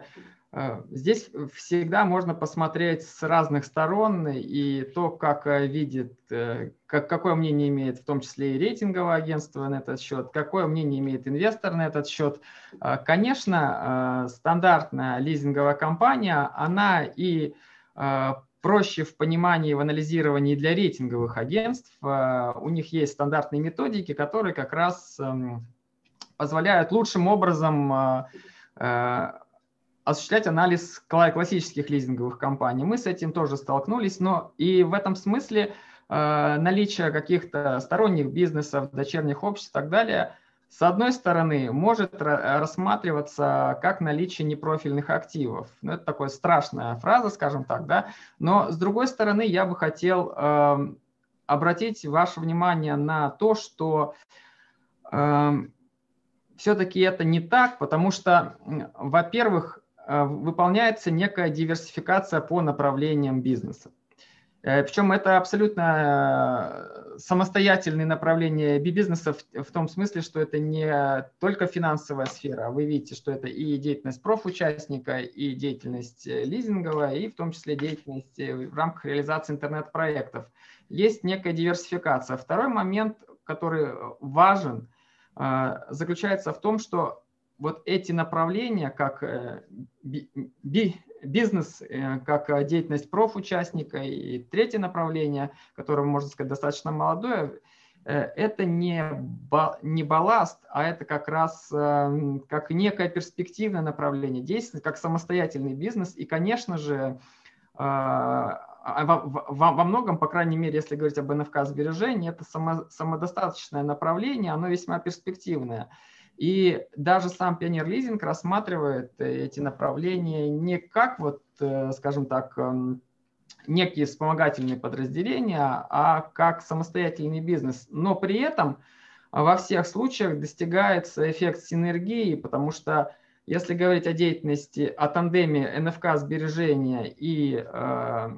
э, здесь всегда можно посмотреть с разных сторон и то, как э, видит, как, какое мнение имеет в том числе и рейтинговое агентство на этот счет, какое мнение имеет инвестор на этот счет. Конечно, стандартная лизинговая компания, она и проще в понимании, в анализировании для рейтинговых агентств. У них есть стандартные методики, которые как раз эм, позволяют лучшим образом э, э, осуществлять анализ классических лизинговых компаний. Мы с этим тоже столкнулись, но и в этом смысле э, наличие каких-то сторонних бизнесов, дочерних обществ и так далее, с одной стороны, может рассматриваться как наличие непрофильных активов. Ну, это такая страшная фраза, скажем так, да. Но с другой стороны, я бы хотел э, обратить ваше внимание на то, что э, все-таки это не так, потому что, во-первых, э, выполняется некая диверсификация по направлениям бизнеса. Э, Причем это абсолютно э, самостоятельные направления бизнеса в, том смысле, что это не только финансовая сфера. Вы видите, что это и деятельность профучастника, и деятельность лизинговая, и в том числе деятельность в рамках реализации интернет-проектов. Есть некая диверсификация. Второй момент, который важен – а, заключается в том, что вот эти направления, как э, бизнес, э, как деятельность профучастника и третье направление, которое, можно сказать, достаточно молодое, э, это не, не балласт, а это как раз как некое перспективное направление действия, как самостоятельный бизнес. И, конечно же, а, а во, во, во многом, по крайней мере, если говорить об НФК сбережении, это само, самодостаточное направление, оно весьма перспективное. И даже сам Пионер Лизинг рассматривает эти направления не как, вот, э, скажем так, эм, некие вспомогательные подразделения, а как самостоятельный бизнес. Но при этом во всех случаях достигается эффект синергии, потому что если говорить о деятельности, о тандеме НФК сбережения и э,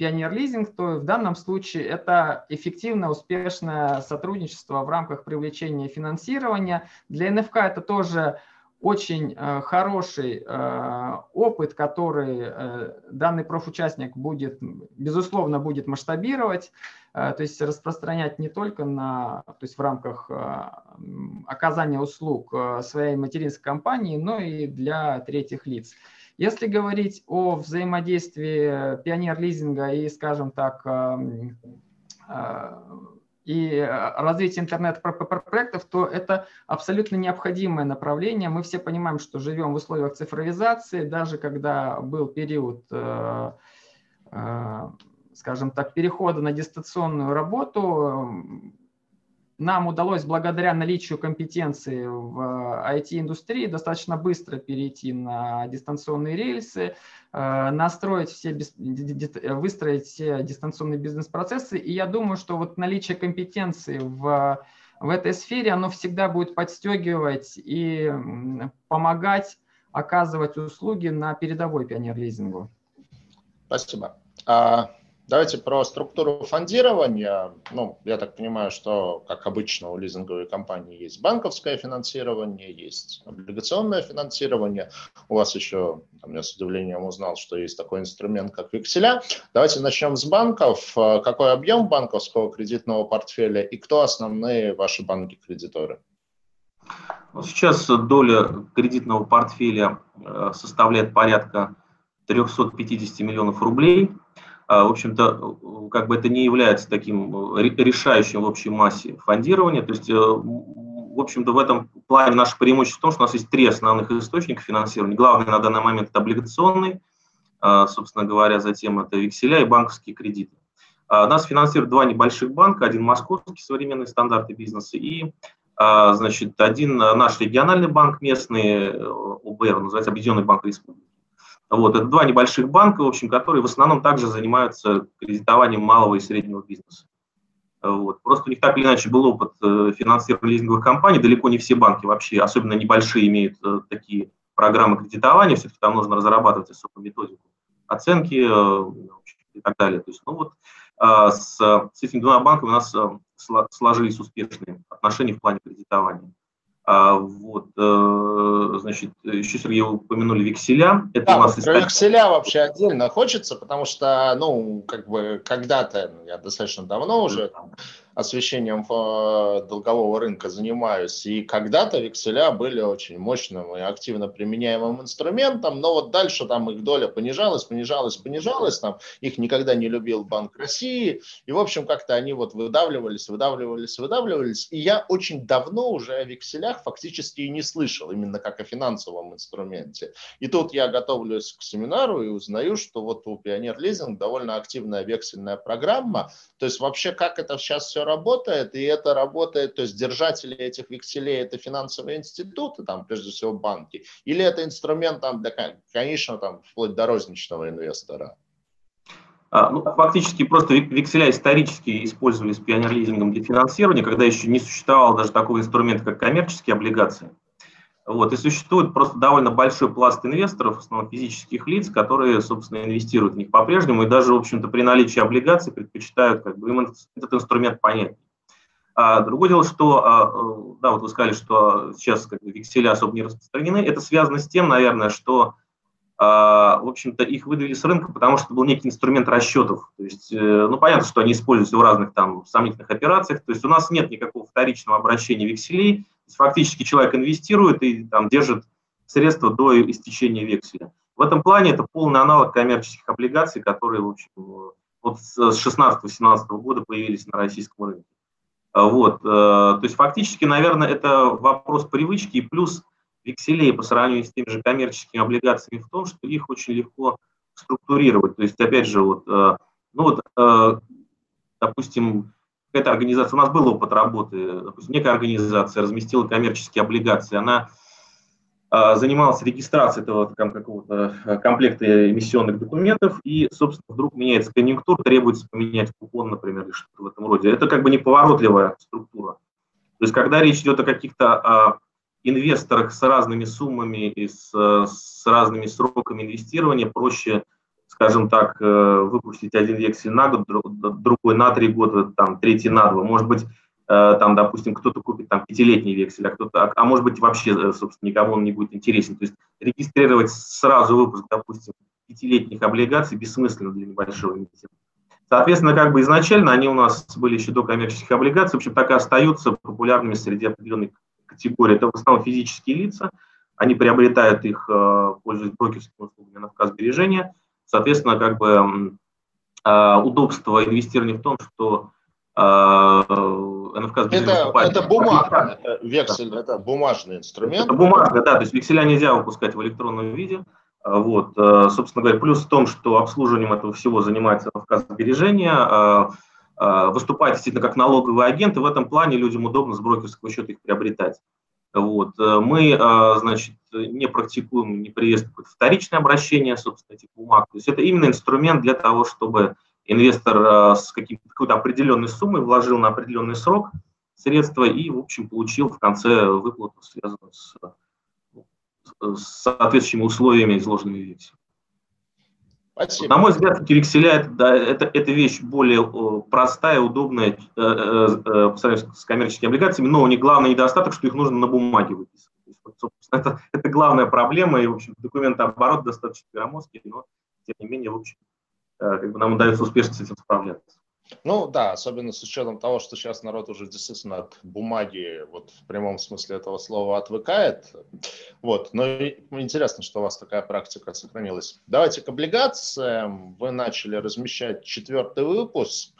Пионер Лизинг, то в данном случае это эффективное, успешное сотрудничество в рамках привлечения финансирования. Для НФК это тоже очень э, хороший э, опыт, который э, данный профучастник будет, безусловно, будет масштабировать, то есть распространять не только на, то есть в рамках оказания услуг своей материнской компании, но и для третьих лиц. Если говорить о взаимодействии пионер-лизинга и, скажем так, эм, и э, развитие интернет-проектов, то это абсолютно необходимое направление. Мы все понимаем, что живем в условиях цифровизации, даже когда был период, э, э, скажем так, перехода на дистанционную работу, нам удалось благодаря наличию компетенции в IT-индустрии достаточно быстро перейти на дистанционные рельсы, э, настроить все, выстроить все дистанционные бизнес-процессы. И я думаю, что вот наличие компетенции в, в этой сфере, оно всегда будет подстегивать и помогать оказывать услуги на передовой пионер-лизингу. Спасибо. Давайте про структуру фондирования. Ну, я так понимаю, что, как обычно, у лизинговой компании есть банковское финансирование, есть облигационное финансирование. У вас еще, там, я с удивлением узнал, что есть такой инструмент, как векселя. Давайте начнем с банков. Какой объем банковского кредитного портфеля и кто основные ваши банки-кредиторы? Сейчас доля кредитного портфеля э, составляет порядка 350 миллионов рублей – в общем-то, как бы это не является таким э, решающим в общей массе фондирования. То есть, э, в общем-то, в этом плане наше преимущество в том, что у нас есть три основных источника финансирования. Главный на данный момент это облигационный, а, собственно говоря, затем это векселя и банковские кредиты. А, нас финансируют два небольших банка, один московский, современные стандарты бизнеса, и значит, один наш региональный банк местный, э, ОБР, называется Объединенный банк Республики. Вот, это два небольших банка, в общем, которые в основном также занимаются кредитованием малого и среднего бизнеса. Вот. Просто у них так или иначе был опыт э, финансирования лизинговых компаний. Далеко не все банки вообще, особенно небольшие, имеют э, такие программы кредитования. Все-таки там нужно разрабатывать особую методику оценки э, и так далее. То есть, ну вот, с, с этими двумя банками у нас сложились успешные отношения в плане кредитования. А, вот, э, значит, еще, Сергей, вы упомянули векселя. Это да, у нас про векселя вообще отдельно хочется, потому что, ну, как бы когда-то, я достаточно давно уже там, освещением э, долгового рынка занимаюсь, и когда-то векселя были очень мощным и активно применяемым инструментом, но вот дальше там их доля понижалась, понижалась, понижалась, там их никогда не любил Банк России, и, в общем, как-то они вот выдавливались, выдавливались, выдавливались, и я очень давно уже о векселях фактически и не слышал, именно как о финансовом инструменте. И тут я готовлюсь к семинару и узнаю, что вот у Пионер Лизинг довольно активная вексельная программа, то есть вообще как это сейчас все работает, и это работает, то есть держатели этих векселей это финансовые институты, там, прежде всего банки, или это инструмент там, для, конечно, там, вплоть до розничного инвестора? А, ну, фактически просто векселя исторически использовались пионер-лизингом для финансирования, когда еще не существовало даже такого инструмента, как коммерческие облигации. Вот, и существует просто довольно большой пласт инвесторов, в основном физических лиц, которые, собственно, инвестируют в них по-прежнему, и даже, в общем-то, при наличии облигаций предпочитают как бы, им этот инструмент понять. А другое дело, что, а, э, да, вот вы сказали, что сейчас как бы, векселя особо не распространены. Это связано с тем, наверное, что, а, в общем-то, их выдавили с рынка, потому что был некий инструмент расчетов. То есть, э, ну, понятно, что они используются в разных там сомнительных операциях. То есть у нас нет никакого вторичного обращения векселей, фактически человек инвестирует и там, держит средства до истечения векселя. В этом плане это полный аналог коммерческих облигаций, которые в общем, вот с 16-17 года появились на российском рынке. Вот, э, то есть фактически, наверное, это вопрос привычки и плюс векселей по сравнению с теми же коммерческими облигациями в том, что их очень легко структурировать. То есть, опять же, вот, э, ну вот, э, допустим, какая-то организация, у нас был опыт работы, допустим, некая организация разместила коммерческие облигации, она э, занималась регистрацией этого там, какого-то э, комплекта эмиссионных документов, и, собственно, вдруг меняется конъюнктура, требуется поменять купон, например, или что-то в этом роде. Это как бы неповоротливая структура. То есть, когда речь идет о каких-то инвесторах с разными суммами и с, с разными сроками инвестирования, проще скажем так, э, выпустить один вексель на год, другой на три года, там, третий на два. Может быть, там, допустим, кто-то купит там пятилетний вексель, а кто-то, а, может быть вообще, собственно, никому он не будет интересен. То есть регистрировать сразу выпуск, допустим, пятилетних облигаций бессмысленно для небольшого эмитента. Соответственно, как бы изначально они у нас были еще до коммерческих облигаций, в общем, так и остаются популярными среди определенной категории. Это в основном физические лица, они приобретают их, э, пользуясь брокерскими услугами на вказ сбережения. Соответственно, как бы э, удобство инвестирования в том, что э, НФК это, это бумага, это вексель, да. это бумажный инструмент. Это бумага, да, то есть векселя нельзя выпускать в электронном виде. Вот, собственно говоря, плюс в том, что обслуживанием этого всего занимается НФК сбережения, выступает действительно как налоговый агент, и в этом плане людям удобно с брокерского счета их приобретать. Вот. Э, мы, э, значит, не практикуем, не приветствуем вторичное обращение, собственно, этих бумаг. То есть это именно инструмент для того, чтобы инвестор э, с какой-то определенной суммой вложил на определенный срок средства и, в общем, получил в конце выплату, связанную с, с соответствующими условиями, изложенными в векселе. Спасибо. На мой взгляд, векселя это, да, это, это вещь более простая, удобная э, э, э, по сравнению с коммерческими облигациями, но у них главный недостаток, что их нужно на бумаге выписывать. Это, это главная проблема, и, в общем, документооборот достаточно громоздкий, но, тем не менее, в общем, э, как бы нам удается успешно с этим справляться. Ну да, особенно с учетом того, что сейчас народ уже действительно от бумаги, вот в прямом смысле этого слова, отвыкает. Вот, но интересно, что у вас такая практика сохранилась. Давайте к облигациям. Вы начали размещать четвертый выпуск.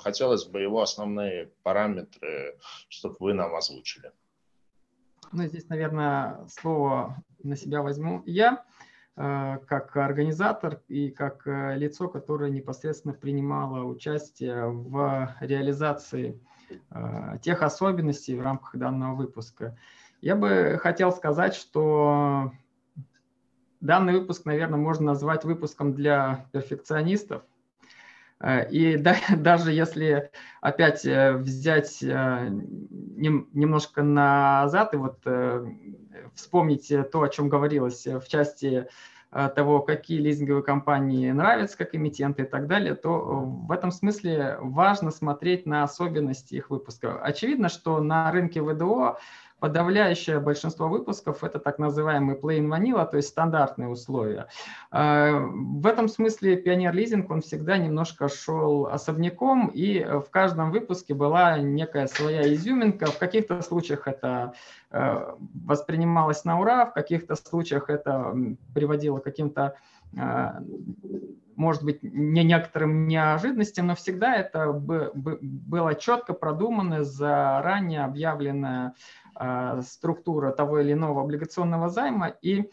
Хотелось бы его основные параметры, чтобы вы нам озвучили. Ну, здесь, наверное, слово на себя возьму я. Э, как организатор и как э, лицо, которое непосредственно принимало участие в реализации э, тех особенностей в рамках данного выпуска. Я бы хотел сказать, что данный выпуск, наверное, можно назвать выпуском для перфекционистов. И да, даже если опять взять немножко назад и вот вспомнить то, о чем говорилось в части э, того, какие лизинговые компании нравятся как эмитенты и так далее, то в этом смысле важно смотреть на особенности их выпуска. Очевидно, что на рынке ВДО подавляющее большинство выпусков это так называемый plain vanilla, то есть стандартные условия. А, в этом смысле Пионер Лизинг, он всегда немножко шел особняком, и в каждом выпуске была некая своя изюминка. В каких-то случаях это э, воспринималось на ура, в каких-то случаях это приводило к каким-то э, может быть, не некоторым неожиданностям, но всегда это было четко продумано, заранее объявленное а, структура того или иного облигационного займа. И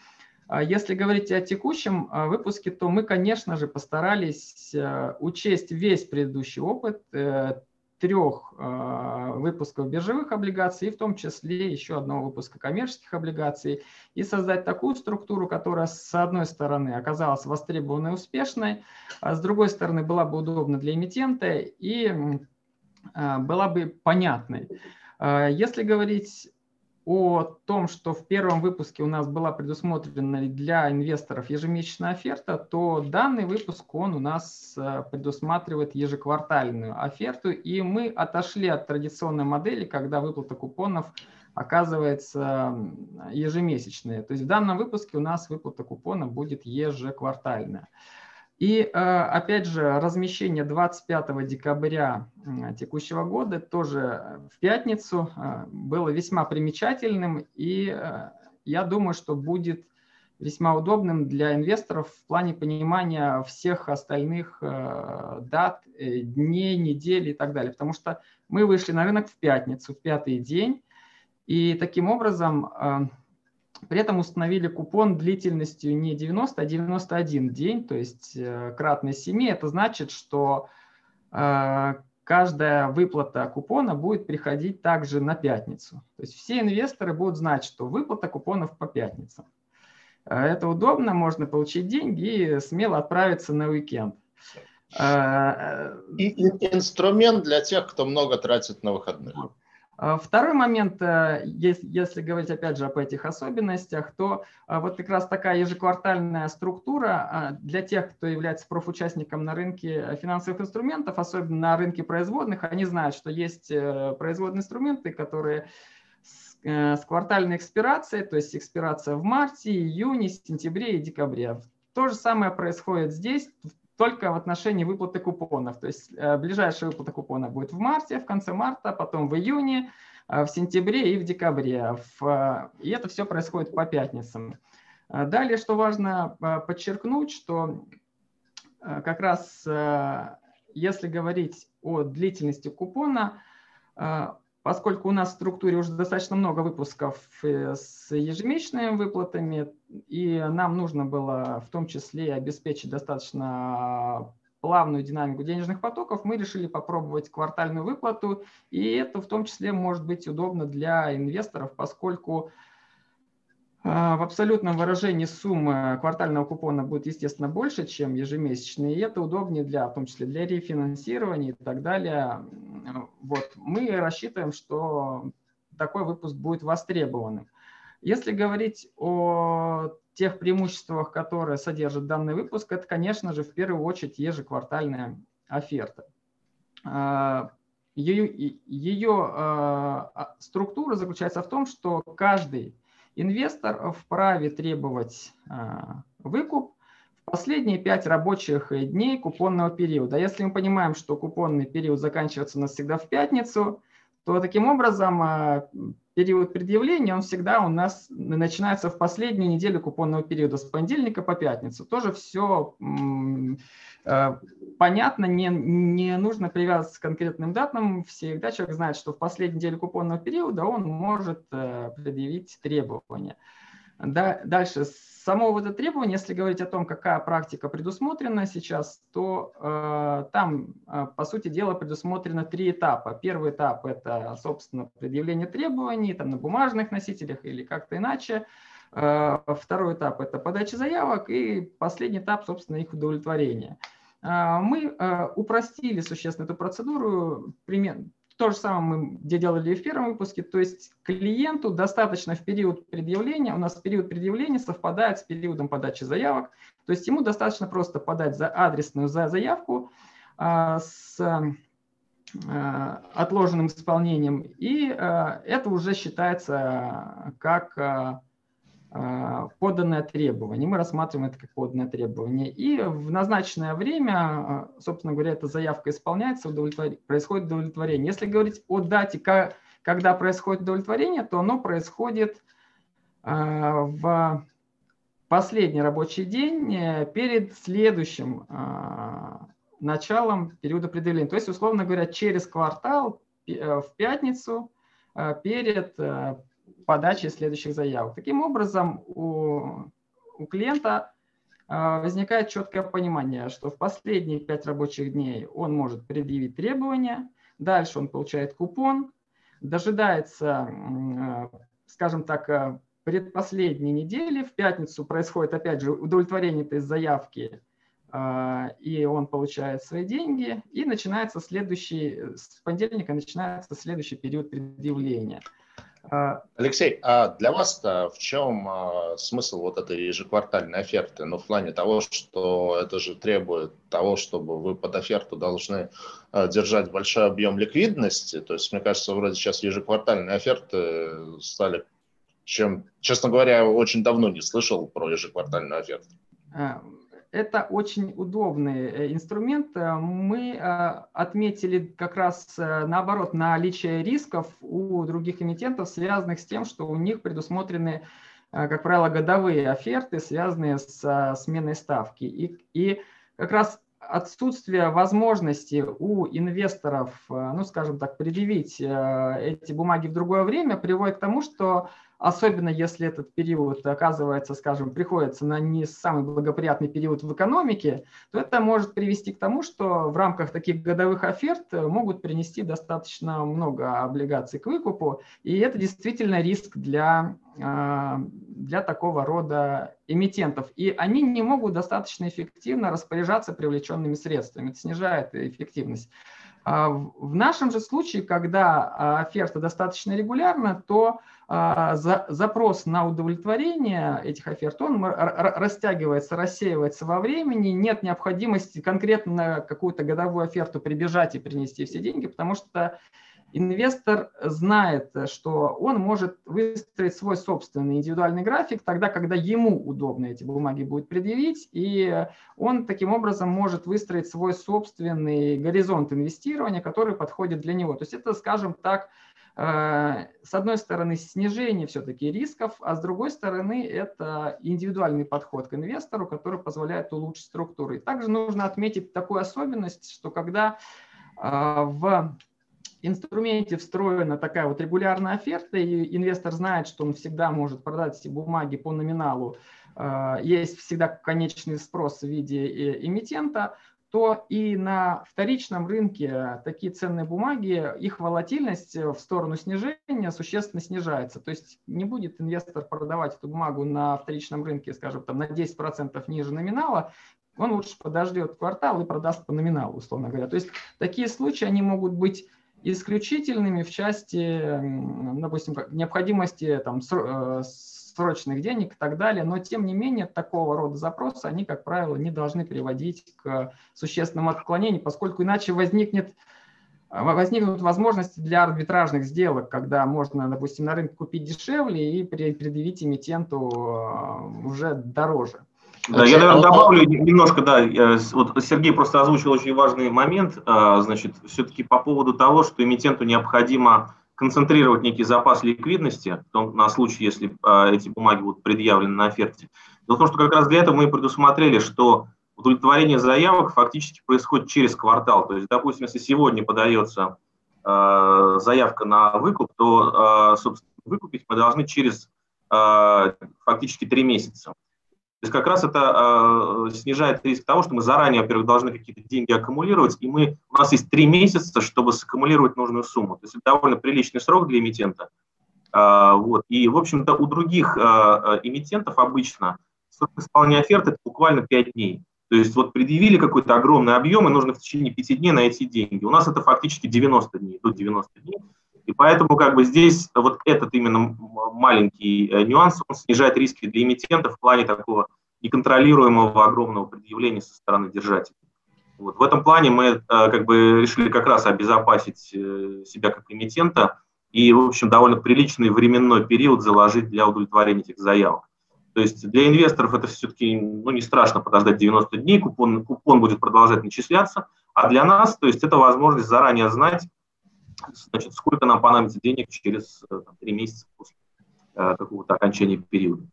а, если говорить о текущем а, выпуске, то мы, конечно же, постарались учесть весь предыдущий опыт э, трех выпусков биржевых облигаций, и в том числе еще одного выпуска коммерческих облигаций, и создать такую структуру, которая, с одной стороны, оказалась востребованной успешной, а с другой стороны, была бы удобна для эмитента и была бы понятной. Если говорить о том, что в первом выпуске у нас была предусмотрена для инвесторов ежемесячная оферта, то данный выпуск он у нас э, предусматривает ежеквартальную оферту, и мы отошли от традиционной модели, когда выплата купонов оказывается ежемесячная. То есть в данном выпуске у нас выплата купона будет ежеквартальная. И э, опять же, размещение 25 декабря текущего года тоже в пятницу э, было весьма примечательным, и э, я думаю, что будет весьма удобным для инвесторов в плане понимания всех остальных дат, дней, недель и так далее. Потому что мы вышли на рынок в пятницу, в пятый день, и таким образом при этом установили купон длительностью не 90, а 91 день, то есть э, кратно 7. Это значит, что э, каждая выплата купона будет приходить также на пятницу. То есть все инвесторы будут знать, что выплата купонов по пятницам. Э, это удобно, можно получить деньги и смело отправиться на уикенд. И инструмент для тех, кто много тратит на выходных. А, второй момент, э, если говорить опять же об этих особенностях, то а, вот как раз такая ежеквартальная структура а, для тех, кто является профучастником на рынке финансовых инструментов, особенно на рынке производных, они знают, что есть э, производные инструменты, которые с э, квартальной экспирацией, то есть экспирация в марте, июне, сентябре и декабре. То же самое происходит здесь, только в отношении выплаты купонов. То есть э, ближайшая выплата купона будет в марте, в конце марта, потом в июне, э, в сентябре и в декабре. И это все происходит по пятницам. Э, далее, что важно подчеркнуть, что как раз если говорить о длительности купона, Поскольку у нас в структуре уже достаточно много выпусков э, с ежемесячными выплатами, и нам нужно было в том числе обеспечить достаточно плавную динамику денежных потоков, мы решили попробовать квартальную выплату, и это в том числе может быть удобно для инвесторов, поскольку а, в абсолютном выражении сумма квартального купона будет, естественно, больше, чем ежемесячный, и это удобнее для, в том числе для рефинансирования и так далее. Вот. Мы рассчитываем, что такой выпуск будет востребованным. Если говорить о тех преимуществах, которые содержит данный выпуск, это, конечно же, в первую очередь ежеквартальная оферта. Ее, ее а, структура заключается в том, что каждый Инвестор вправе требовать а, выкуп последние 5 рабочих дней купонного периода. Если мы понимаем, что купонный период заканчивается у нас всегда в пятницу, то таким образом а, период предъявления, он всегда у нас начинается в последнюю неделю купонного периода, с понедельника по пятницу. Тоже все Э, понятно, не, не нужно привязываться к конкретным датам. Всегда человек знает, что в последней неделе купонного периода он может э, предъявить требования. Да, дальше, само вот это требование, если говорить о том, какая практика предусмотрена сейчас, то э, там, э, по сути дела, предусмотрено три этапа. Первый этап – это, собственно, предъявление требований там, на бумажных носителях или как-то иначе. Э, второй этап – это подача заявок, и последний этап, собственно, их удовлетворение. Э, мы э, упростили существенно эту процедуру, то же самое мы делали и в первом выпуске, то есть клиенту достаточно в период предъявления, у нас период предъявления совпадает с периодом подачи заявок, то есть ему достаточно просто подать за адресную заявку с отложенным исполнением, и это уже считается как а, поданное требование. Мы рассматриваем это как поданное требование. И в назначенное время, а, собственно говоря, эта заявка исполняется, удовлетвор... происходит удовлетворение. Если говорить о дате, когда происходит удовлетворение, то оно происходит а, в последний рабочий день э, перед следующим началом периода предъявления. То есть, условно говоря, через квартал э, в пятницу перед э, подачи следующих заявок. Таким образом, у, у клиента а, возникает четкое понимание, что в последние пять рабочих дней он может предъявить требования, дальше он получает купон, дожидается, а, скажем так, а, предпоследней недели, в пятницу происходит опять же удовлетворение этой заявки, и он получает свои деньги, и начинается следующий, с понедельника начинается следующий период предъявления – Алексей, а для вас-то в чем а, смысл вот этой ежеквартальной оферты? Ну, в плане того, что это же требует того, чтобы вы под оферту должны а, держать большой объем ликвидности. То есть, мне кажется, вроде сейчас ежеквартальные оферты стали чем, честно говоря, очень давно не слышал про ежеквартальную оферту. Это очень удобный э, инструмент. Э, мы э, отметили как раз наоборот наличие рисков у других эмитентов, связанных с тем, что у них предусмотрены, как правило, годовые оферты, связанные с сменой ставки. И, и как раз отсутствие возможности у инвесторов, ну, скажем так, предъявить эти бумаги в другое время приводит к тому, что особенно если этот период оказывается, скажем, приходится на не самый благоприятный период в экономике, то это может привести к тому, что в рамках таких годовых оферт могут принести достаточно много облигаций к выкупу, и это действительно риск для, а, для такого рода эмитентов. И они не могут достаточно эффективно распоряжаться привлеченными средствами, это снижает эффективность. А в нашем же случае, когда оферта достаточно регулярна, то запрос на удовлетворение этих оферт, он растягивается, рассеивается во времени, нет необходимости конкретно на какую-то годовую оферту прибежать и принести все деньги, потому что инвестор знает, что он может выстроить свой собственный индивидуальный график тогда, когда ему удобно эти бумаги будет предъявить, и он таким образом может выстроить свой собственный горизонт инвестирования, который подходит для него. То есть это, скажем так, э, с одной стороны, снижение все-таки рисков, а с другой стороны, это индивидуальный подход к инвестору, который позволяет улучшить структуру. И также нужно отметить такую особенность, что когда э, в инструменте встроена такая вот регулярная оферта, и инвестор знает, что он всегда может продать эти бумаги по номиналу, э, есть всегда конечный спрос в виде э, эмитента, то и на вторичном рынке такие ценные бумаги, их волатильность в сторону снижения существенно снижается. То есть не будет инвестор продавать эту бумагу на вторичном рынке, скажем, там, на 10% ниже номинала, он лучше подождет квартал и продаст по номиналу, условно говоря. То есть такие случаи, они могут быть исключительными в части, допустим, необходимости там, э, срочных денег и так далее, но тем не менее такого рода запросы, они, как правило, не должны приводить к существенному отклонению, поскольку иначе возникнет возникнут возможности для арбитражных сделок, когда можно, допустим, на рынке купить дешевле и предъявить эмитенту э, уже дороже. Да, я, наверное, добавлю немножко, да, вот Сергей просто озвучил очень важный момент, а, значит, все-таки по поводу того, что эмитенту необходимо концентрировать некий запас ликвидности, на случай, если а, эти бумаги будут предъявлены на оферте. Дело в том, что как раз для этого мы предусмотрели, что удовлетворение заявок фактически происходит через квартал. То есть, допустим, если сегодня подается заявка на выкуп, то, собственно, выкупить мы должны через фактически три месяца. То есть как раз это э, снижает риск того, что мы заранее, во-первых, должны какие-то деньги аккумулировать, и мы, у нас есть три месяца, чтобы саккумулировать нужную сумму. То есть это довольно приличный срок для эмитента. Э, вот. И, в общем-то, у других э, эмитентов обычно срок исполнения оферты это буквально 5 дней. То есть вот предъявили какой-то огромный объем, и нужно в течение 5 дней найти деньги. У нас это фактически 90 дней, до 90 дней. И поэтому как бы здесь вот этот именно маленький э, нюанс, он снижает риски для эмитента в плане такого неконтролируемого огромного предъявления со стороны держателя. Вот. В этом плане мы э, как бы решили как раз обезопасить э, себя как эмитента и, в общем, довольно приличный временной период заложить для удовлетворения этих заявок. То есть для инвесторов это все-таки ну, не страшно подождать 90 дней, купон, купон будет продолжать начисляться, а для нас, то есть это возможность заранее знать, значит, сколько нам понадобится денег через э, там, 3 месяца после э, какого-то окончания периода.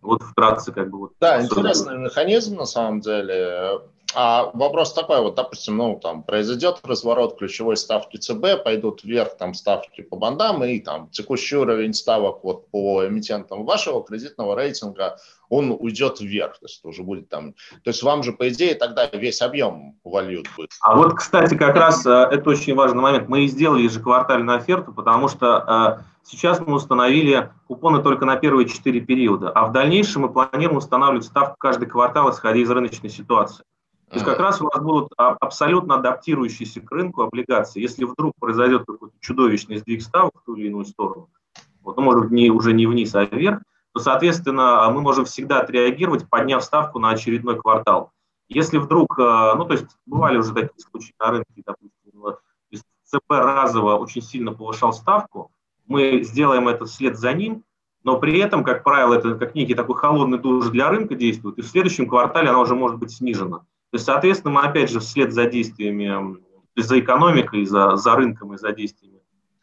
Вот вкратце как бы вот. Да, интересный механизм на самом деле. А вопрос такой, вот, допустим, ну, там, произойдет разворот ключевой ставки ЦБ, пойдут вверх там ставки по бандам, и там текущий уровень ставок вот по эмитентам вашего кредитного рейтинга, он уйдет вверх, то есть уже будет там, то есть вам же, по идее, тогда весь объем вольют будет. А вот, кстати, как раз э, это очень важный момент. Мы и сделали ежеквартальную оферту, потому что э, сейчас мы установили купоны только на первые четыре периода, а в дальнейшем мы планируем устанавливать ставку каждый квартал, исходя из рыночной ситуации. То есть как раз у нас будут абсолютно адаптирующиеся к рынку облигации. Если вдруг произойдет какой-то чудовищный сдвиг ставок в ту или иную сторону, вот, ну, может не, уже не вниз, а вверх, то, соответственно, мы можем всегда отреагировать, подняв ставку на очередной квартал. Если вдруг, э, ну, то есть бывали уже такие случаи на рынке, допустим, ЦП разово очень сильно повышал ставку, мы сделаем это вслед за ним, но при этом, как правило, это как некий такой холодный душ для рынка действует, и в следующем квартале она уже может быть снижена. То есть, соответственно, мы опять же вслед за действиями, за экономикой, за, за рынком и за действиями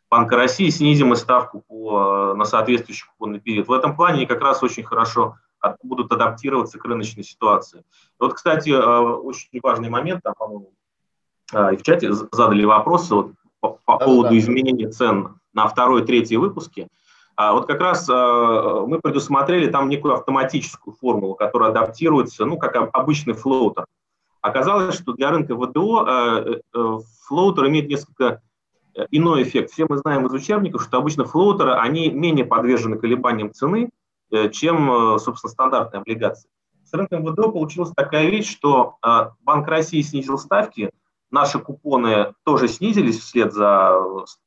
Банка России снизим и ставку по, на соответствующий купонный период. В этом плане они как раз очень хорошо от, будут адаптироваться к рыночной ситуации. Вот, кстати, э, очень важный момент, там, по-моему, э, и в чате задали вопросы вот, по, по да, поводу да. изменения цен на второй и третий выпуски. А вот как раз э, мы предусмотрели там некую автоматическую формулу, которая адаптируется, ну, как обычный флоутер. Оказалось, что для рынка ВДО э, э, флоутер имеет несколько э, иной эффект. Все мы знаем из учебников, что обычно флоутеры, они менее подвержены колебаниям цены, чем, собственно, стандартные облигации. С рынком ВДО получилась такая вещь, что Банк России снизил ставки, наши купоны тоже снизились вслед за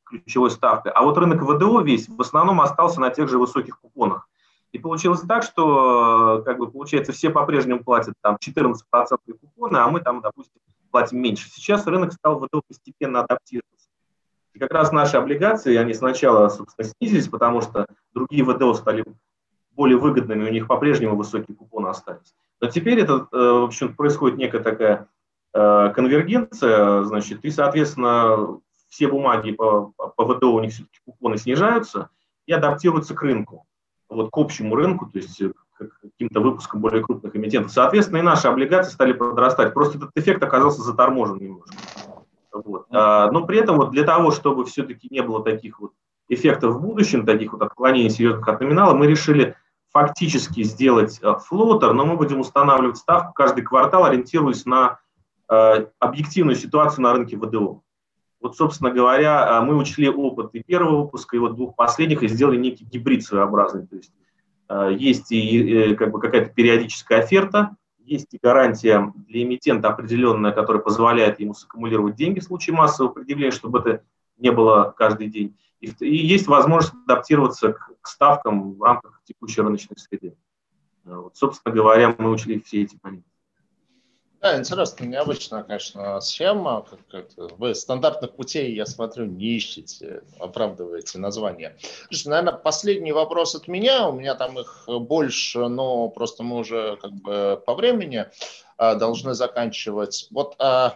ключевой ставкой, а вот рынок ВДО весь в основном остался на тех же высоких купонах. И получилось так, что, как бы, получается, все по-прежнему платят там 14% купоны, а мы там, допустим, платим меньше. Сейчас рынок стал ВДО постепенно адаптироваться. И как раз наши облигации, они сначала, собственно, снизились, потому что другие ВДО стали более выгодными, у них по-прежнему высокие купоны остались. Но теперь это, э, в общем, происходит некая такая э, конвергенция, значит, и, соответственно, все бумаги по, по ВДО у них все-таки купоны снижаются и адаптируются к рынку вот к общему рынку, то есть э, к каким-то выпускам более крупных эмитентов. Соответственно, и наши облигации стали подрастать. Просто этот эффект оказался заторможен немножко. Вот. А, но при этом вот для того, чтобы все-таки не было таких вот эффектов в будущем, таких вот отклонений серьезных от номинала, мы решили фактически сделать э, флотер, но мы будем устанавливать ставку каждый квартал, ориентируясь на э, объективную ситуацию на рынке ВДО. Вот, собственно говоря, а, мы учли опыт и первого выпуска, и вот двух последних, и сделали некий гибрид своеобразный. То есть а, есть и как бы какая-то периодическая оферта, есть и гарантия для эмитента определенная, которая позволяет ему саккумулировать деньги в случае массового предъявления, чтобы это не было каждый день. И, есть возможность адаптироваться к ставкам в рамках текущей рыночной среды. Вот, собственно говоря, мы учли все эти моменты. Да, интересно, необычная, конечно, схема. Как, как, вы стандартных путей, я смотрю, не ищете, оправдываете название. Слушайте, наверное, последний вопрос от меня. У меня там их больше, но просто мы уже как бы по времени а, должны заканчивать. Вот а,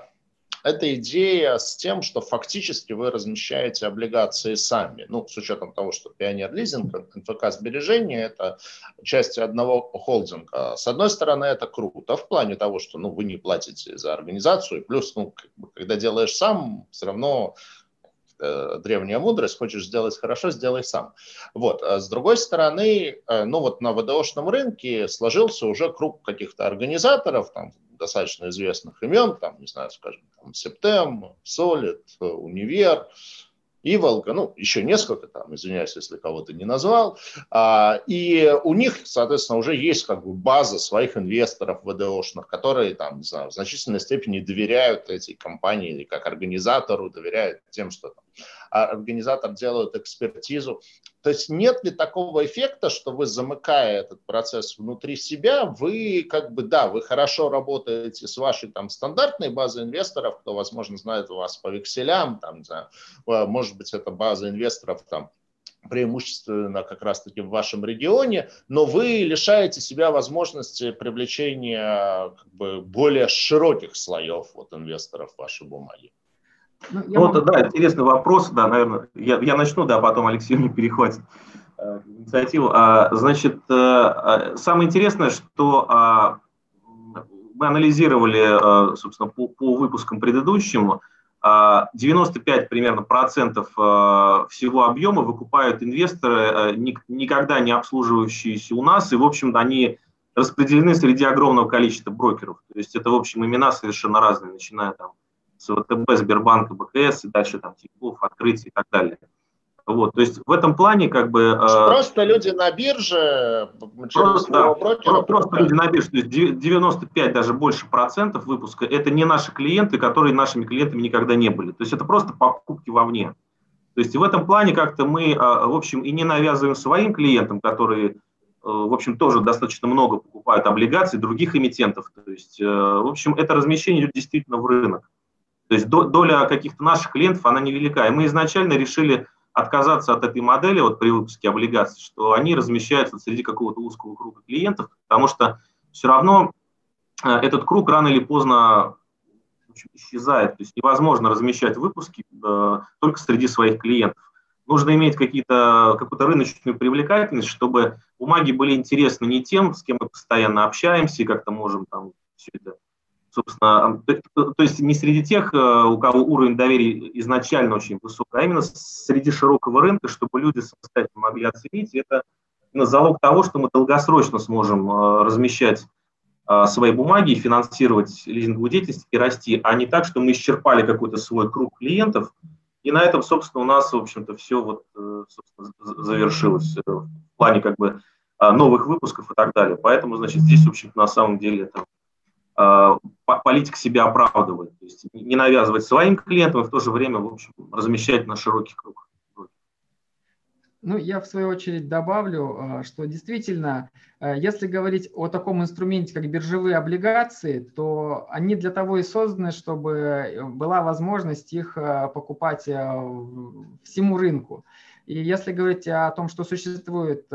эта идея с тем, что фактически вы размещаете облигации сами. Ну, с учетом того, что пионер лизинг, НФК сбережения – это части одного холдинга. С одной стороны, это круто в плане того, что ну, вы не платите за организацию, плюс, ну, когда делаешь сам, все равно древняя мудрость, хочешь сделать хорошо, сделай сам. Вот. А с другой стороны, э, ну вот на ВДОшном рынке сложился уже круг каких-то организаторов, там, достаточно известных имен, там, не знаю, скажем, там, Септем, Солид, Универ, Иволга, ну, еще несколько там, извиняюсь, если кого-то не назвал. А, и у них, соответственно, уже есть как бы база своих инвесторов ВДОшных, которые там, не знаю, в значительной степени доверяют этой компании или как организатору, доверяют тем, что там, а организатор делает экспертизу. То есть нет ли такого эффекта, что вы, замыкая этот процесс внутри себя, вы как бы, да, вы хорошо работаете с вашей там стандартной базой инвесторов, кто, возможно, знает вас по векселям, там, не знаю, может быть, это база инвесторов там преимущественно как раз-таки в вашем регионе, но вы лишаете себя возможности привлечения как бы, более широких слоев вот, инвесторов в ваши бумаги. Ну, вот, могу... да, интересный вопрос, да, наверное, я, я начну, да, потом Алексей мне перехватит э, инициативу. А, значит, э, а, самое интересное, что а, мы анализировали, а, собственно, по, по выпускам предыдущим, 95 примерно процентов всего объема выкупают инвесторы, никогда не обслуживающиеся у нас, и, в общем, они распределены среди огромного количества брокеров. То есть это, в общем, имена совершенно разные, начиная там с ВТБ, Сбербанка, БКС и дальше там Тинькофф, Открытие и так далее. Вот, то есть в этом плане как бы... Э, просто люди на бирже, просто, да, брокера, просто люди на бирже, то есть 95 даже больше процентов выпуска, это не наши клиенты, которые нашими клиентами никогда не были. То есть это просто покупки вовне. То есть в этом плане как-то мы, э, в общем, и не навязываем своим клиентам, которые, э, в общем, тоже достаточно много покупают облигаций других эмитентов. То есть, в общем, это размещение идет действительно в рынок. То есть доля каких-то наших клиентов, она невелика. И мы изначально решили отказаться от этой модели вот при выпуске облигаций, что они размещаются среди какого-то узкого круга клиентов, потому что все равно э, этот круг рано или поздно исчезает. То есть невозможно размещать выпуски э, только среди своих клиентов. Нужно иметь какие-то, какую-то рыночную привлекательность, чтобы бумаги были интересны не тем, с кем мы постоянно общаемся и как-то можем там все это собственно, то, есть не среди тех, э, у кого уровень доверия изначально очень высок, а именно среди широкого рынка, чтобы люди самостоятельно могли оценить. Это залог того, что мы долгосрочно сможем э, размещать э, свои бумаги и финансировать лизинговую деятельность и расти, а не так, что мы исчерпали какой-то свой круг клиентов, и на этом, собственно, у нас, в общем-то, все вот, завершилось в плане как бы новых выпусков и так далее. Поэтому, значит, здесь, в общем-то, на самом деле это политика себя оправдывает. То есть не навязывать своим клиентам и в то же время, в общем, размещать на широкий круг. Ну, я в свою очередь добавлю, а, что действительно, а, если говорить о таком инструменте, как биржевые облигации, то они для того и созданы, чтобы э, была возможность их а, покупать всему рынку. И если говорить о том, что существует,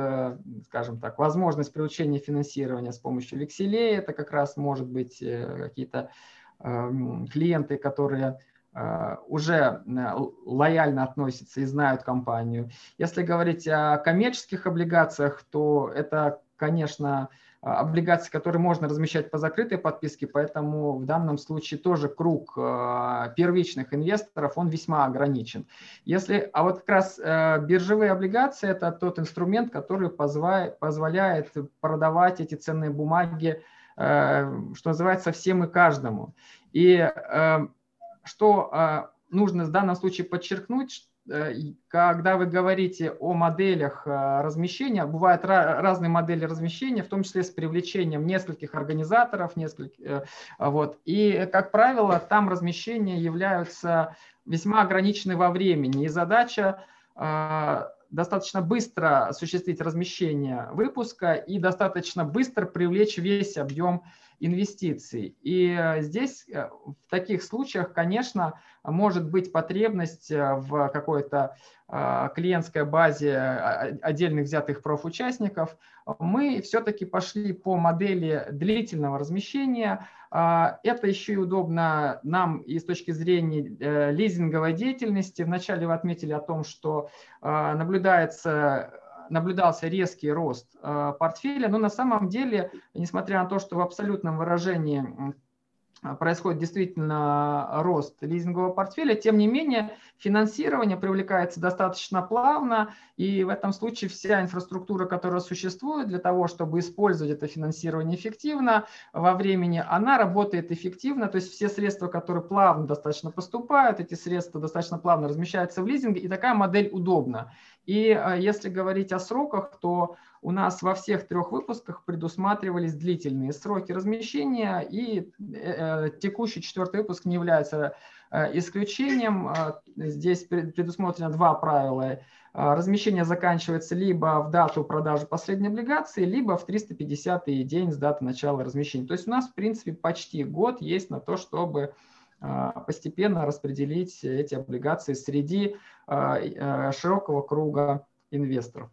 скажем так, возможность привлечения финансирования с помощью векселей, это как раз может быть э, какие-то клиенты, которые Э, уже э, лояльно относятся и знают компанию. Если говорить о коммерческих облигациях, то это, конечно, облигации, которые можно размещать по закрытой подписке, поэтому в данном случае тоже круг э, первичных инвесторов, он весьма ограничен. Если, а вот как раз биржевые облигации – это тот инструмент, который позволяет продавать эти ценные бумаги, что называется, всем и каждому. И что а, нужно в данном случае подчеркнуть, э, когда вы говорите о моделях а, размещения, бывают разные модели размещения, в том числе с привлечением нескольких организаторов, нескольких, э, вот. И, как правило, там размещения являются весьма ограничены во времени. И задача достаточно быстро осуществить размещение выпуска и достаточно быстро привлечь весь объем инвестиций. И э, здесь э, в таких случаях, конечно, может быть потребность э, в какой-то клиентской базе отдельных взятых профучастников. Мы все-таки пошли по модели длительного размещения. Это еще и удобно нам и с точки зрения лизинговой деятельности. Вначале вы отметили о том, что наблюдается наблюдался резкий рост э, портфеля, но на самом деле, несмотря на то, что в абсолютном выражении происходит действительно рост лизингового портфеля, тем не менее финансирование привлекается достаточно плавно, и в этом случае вся инфраструктура, которая существует для того, чтобы использовать это финансирование эффективно во времени, она работает эффективно, то есть все средства, которые плавно достаточно поступают, эти средства достаточно плавно размещаются в лизинге, и такая модель удобна. И э, если говорить о сроках, то у нас во всех трех выпусках предусматривались длительные сроки размещения, и э, текущий четвертый выпуск не является э, исключением. Здесь предусмотрено два правила. Размещение заканчивается либо в дату продажи последней облигации, либо в 350 день с даты начала размещения. То есть у нас, в принципе, почти год есть на то, чтобы постепенно распределить эти облигации среди а, а, широкого круга инвесторов.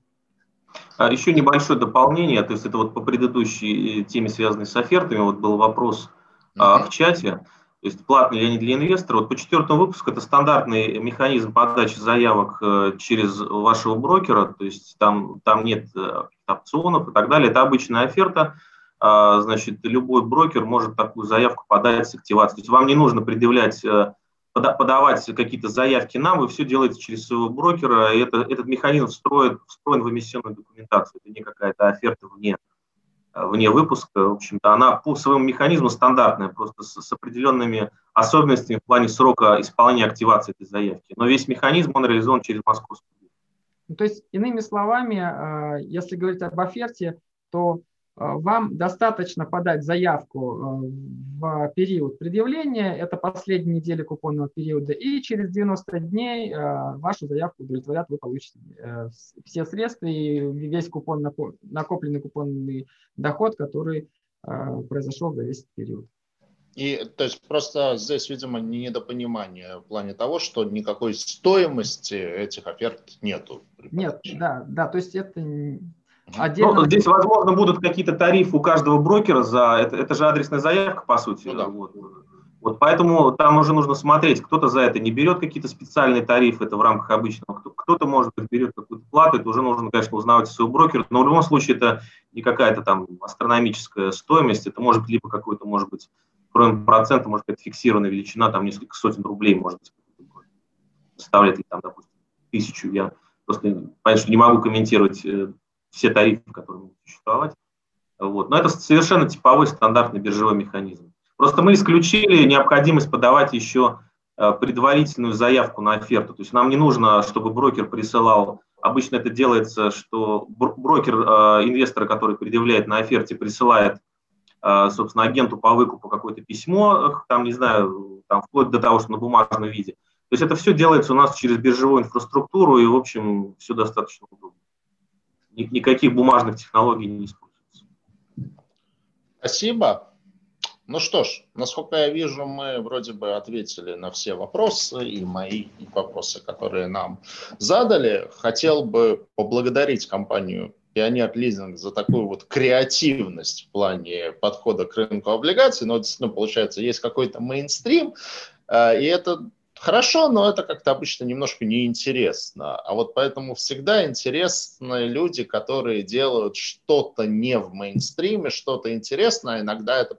А, Еще небольшое дополнение, то есть это вот по предыдущей э, теме, связанной с офертами, вот был вопрос в чате, то есть платный ли они для инвестора. Вот по четвертому выпуску это стандартный механизм подачи заявок э, через вашего брокера, то есть там, там нет э, опционов и так далее, это обычная оферта, значит, любой брокер может такую заявку подать с активацией. То есть вам не нужно предъявлять подавать какие-то заявки нам, вы все делаете через своего брокера, и это, этот механизм встроен, встроен в эмиссионную документацию. Это не какая-то оферта вне, вне выпуска. В общем-то, она по своему механизму стандартная, просто с, с определенными особенностями в плане срока исполнения активации этой заявки. Но весь механизм, он реализован через московскую. То есть, иными словами, а, если говорить об оферте, то а, вам достаточно подать заявку а, в период предъявления, это последняя неделя купонного периода, и через 90 дней а, вашу заявку удовлетворят, вы получите э, все средства и весь купон, накопленный купонный доход, который произошел за весь период. И то есть просто здесь, видимо, недопонимание в плане того, что никакой стоимости этих оферт нету. Нет, да, да, то есть это Отдельно... Ну, здесь, возможно, будут какие-то тарифы у каждого брокера за... Это, это же адресная заявка, по сути. Ну, да. вот. Вот поэтому там уже нужно смотреть, кто-то за это не берет какие-то специальные тарифы, это в рамках обычного, кто-то, может быть, берет какую-то плату, это уже нужно, конечно, узнавать своего брокера, но в любом случае это не какая-то там астрономическая стоимость, это может быть либо какой-то, может быть, кроме процента, может быть, фиксированная величина, там несколько сотен рублей, может быть, составляет ли там, допустим, тысячу, я просто, конечно, не могу комментировать э, все тарифы, которые могут существовать. Вот. Но это совершенно типовой стандартный биржевой механизм. Просто мы исключили необходимость подавать еще э, предварительную заявку на оферту. То есть нам не нужно, чтобы брокер присылал, обычно это делается, что брокер э, инвестора, который предъявляет на оферте, присылает собственно, агенту по выкупу какое-то письмо, там, не знаю, там, вплоть до того, что на бумажном виде. То есть это все делается у нас через биржевую инфраструктуру, и, в общем, все достаточно удобно. Никаких бумажных технологий не используется. Спасибо. Ну что ж, насколько я вижу, мы вроде бы ответили на все вопросы, и мои вопросы, которые нам задали. Хотел бы поблагодарить компанию Пионер Лизинг за такую вот креативность в плане подхода к рынку облигаций. Но действительно, получается, есть какой-то мейнстрим, э, и это хорошо, но это как-то обычно немножко неинтересно. А вот поэтому всегда интересны люди, которые делают что-то не в мейнстриме, что-то интересное. Иногда это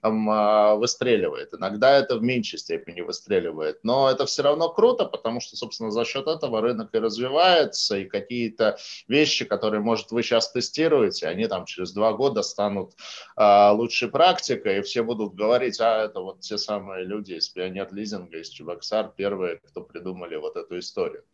там, а, выстреливает. Иногда это в меньшей степени выстреливает. Но это все равно круто, потому что, собственно, за счет этого рынок и развивается, и какие-то вещи, которые, может, вы сейчас тестируете, они там через два года станут а, лучшей практикой, и все будут говорить, а это вот те самые люди из Пионер Лизинга, из Чебоксар, первые, кто придумали вот эту историю.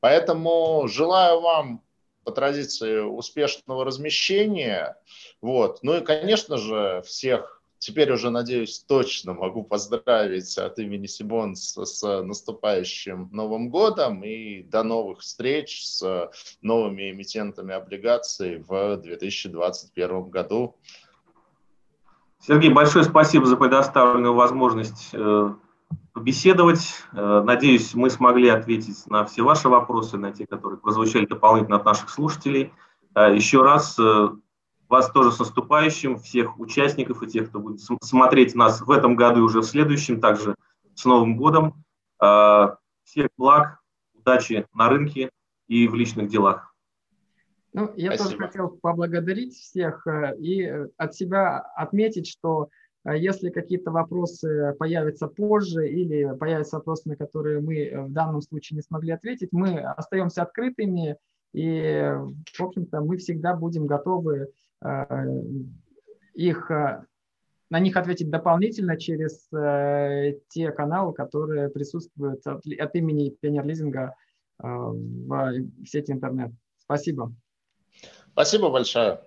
Поэтому желаю вам по традиции успешного размещения. Вот. Ну и, конечно же, всех теперь уже, надеюсь, точно могу поздравить от имени Сибонс с наступающим Новым годом и до новых встреч с новыми эмитентами облигаций в 2021 году. Сергей, большое спасибо за предоставленную возможность э, побеседовать. Э, надеюсь, мы смогли ответить на все ваши вопросы, на те, которые прозвучали дополнительно от наших слушателей. Э, еще раз вас тоже с наступающим, всех участников и тех, кто будет смотреть нас в этом году и уже в следующем, также с Новым годом. А, всех благ, удачи на рынке и в личных делах. Ну, я Спасибо. тоже хотел поблагодарить всех э, и э, от себя отметить, что э, если какие-то вопросы появятся позже или появятся вопросы, на которые мы в данном случае не смогли ответить, мы остаемся открытыми и, в общем-то, мы всегда будем готовы их, э, на них ответить дополнительно через э, те каналы, которые присутствуют от, от имени пионер-лизинга в сети интернет. Спасибо. Спасибо большое.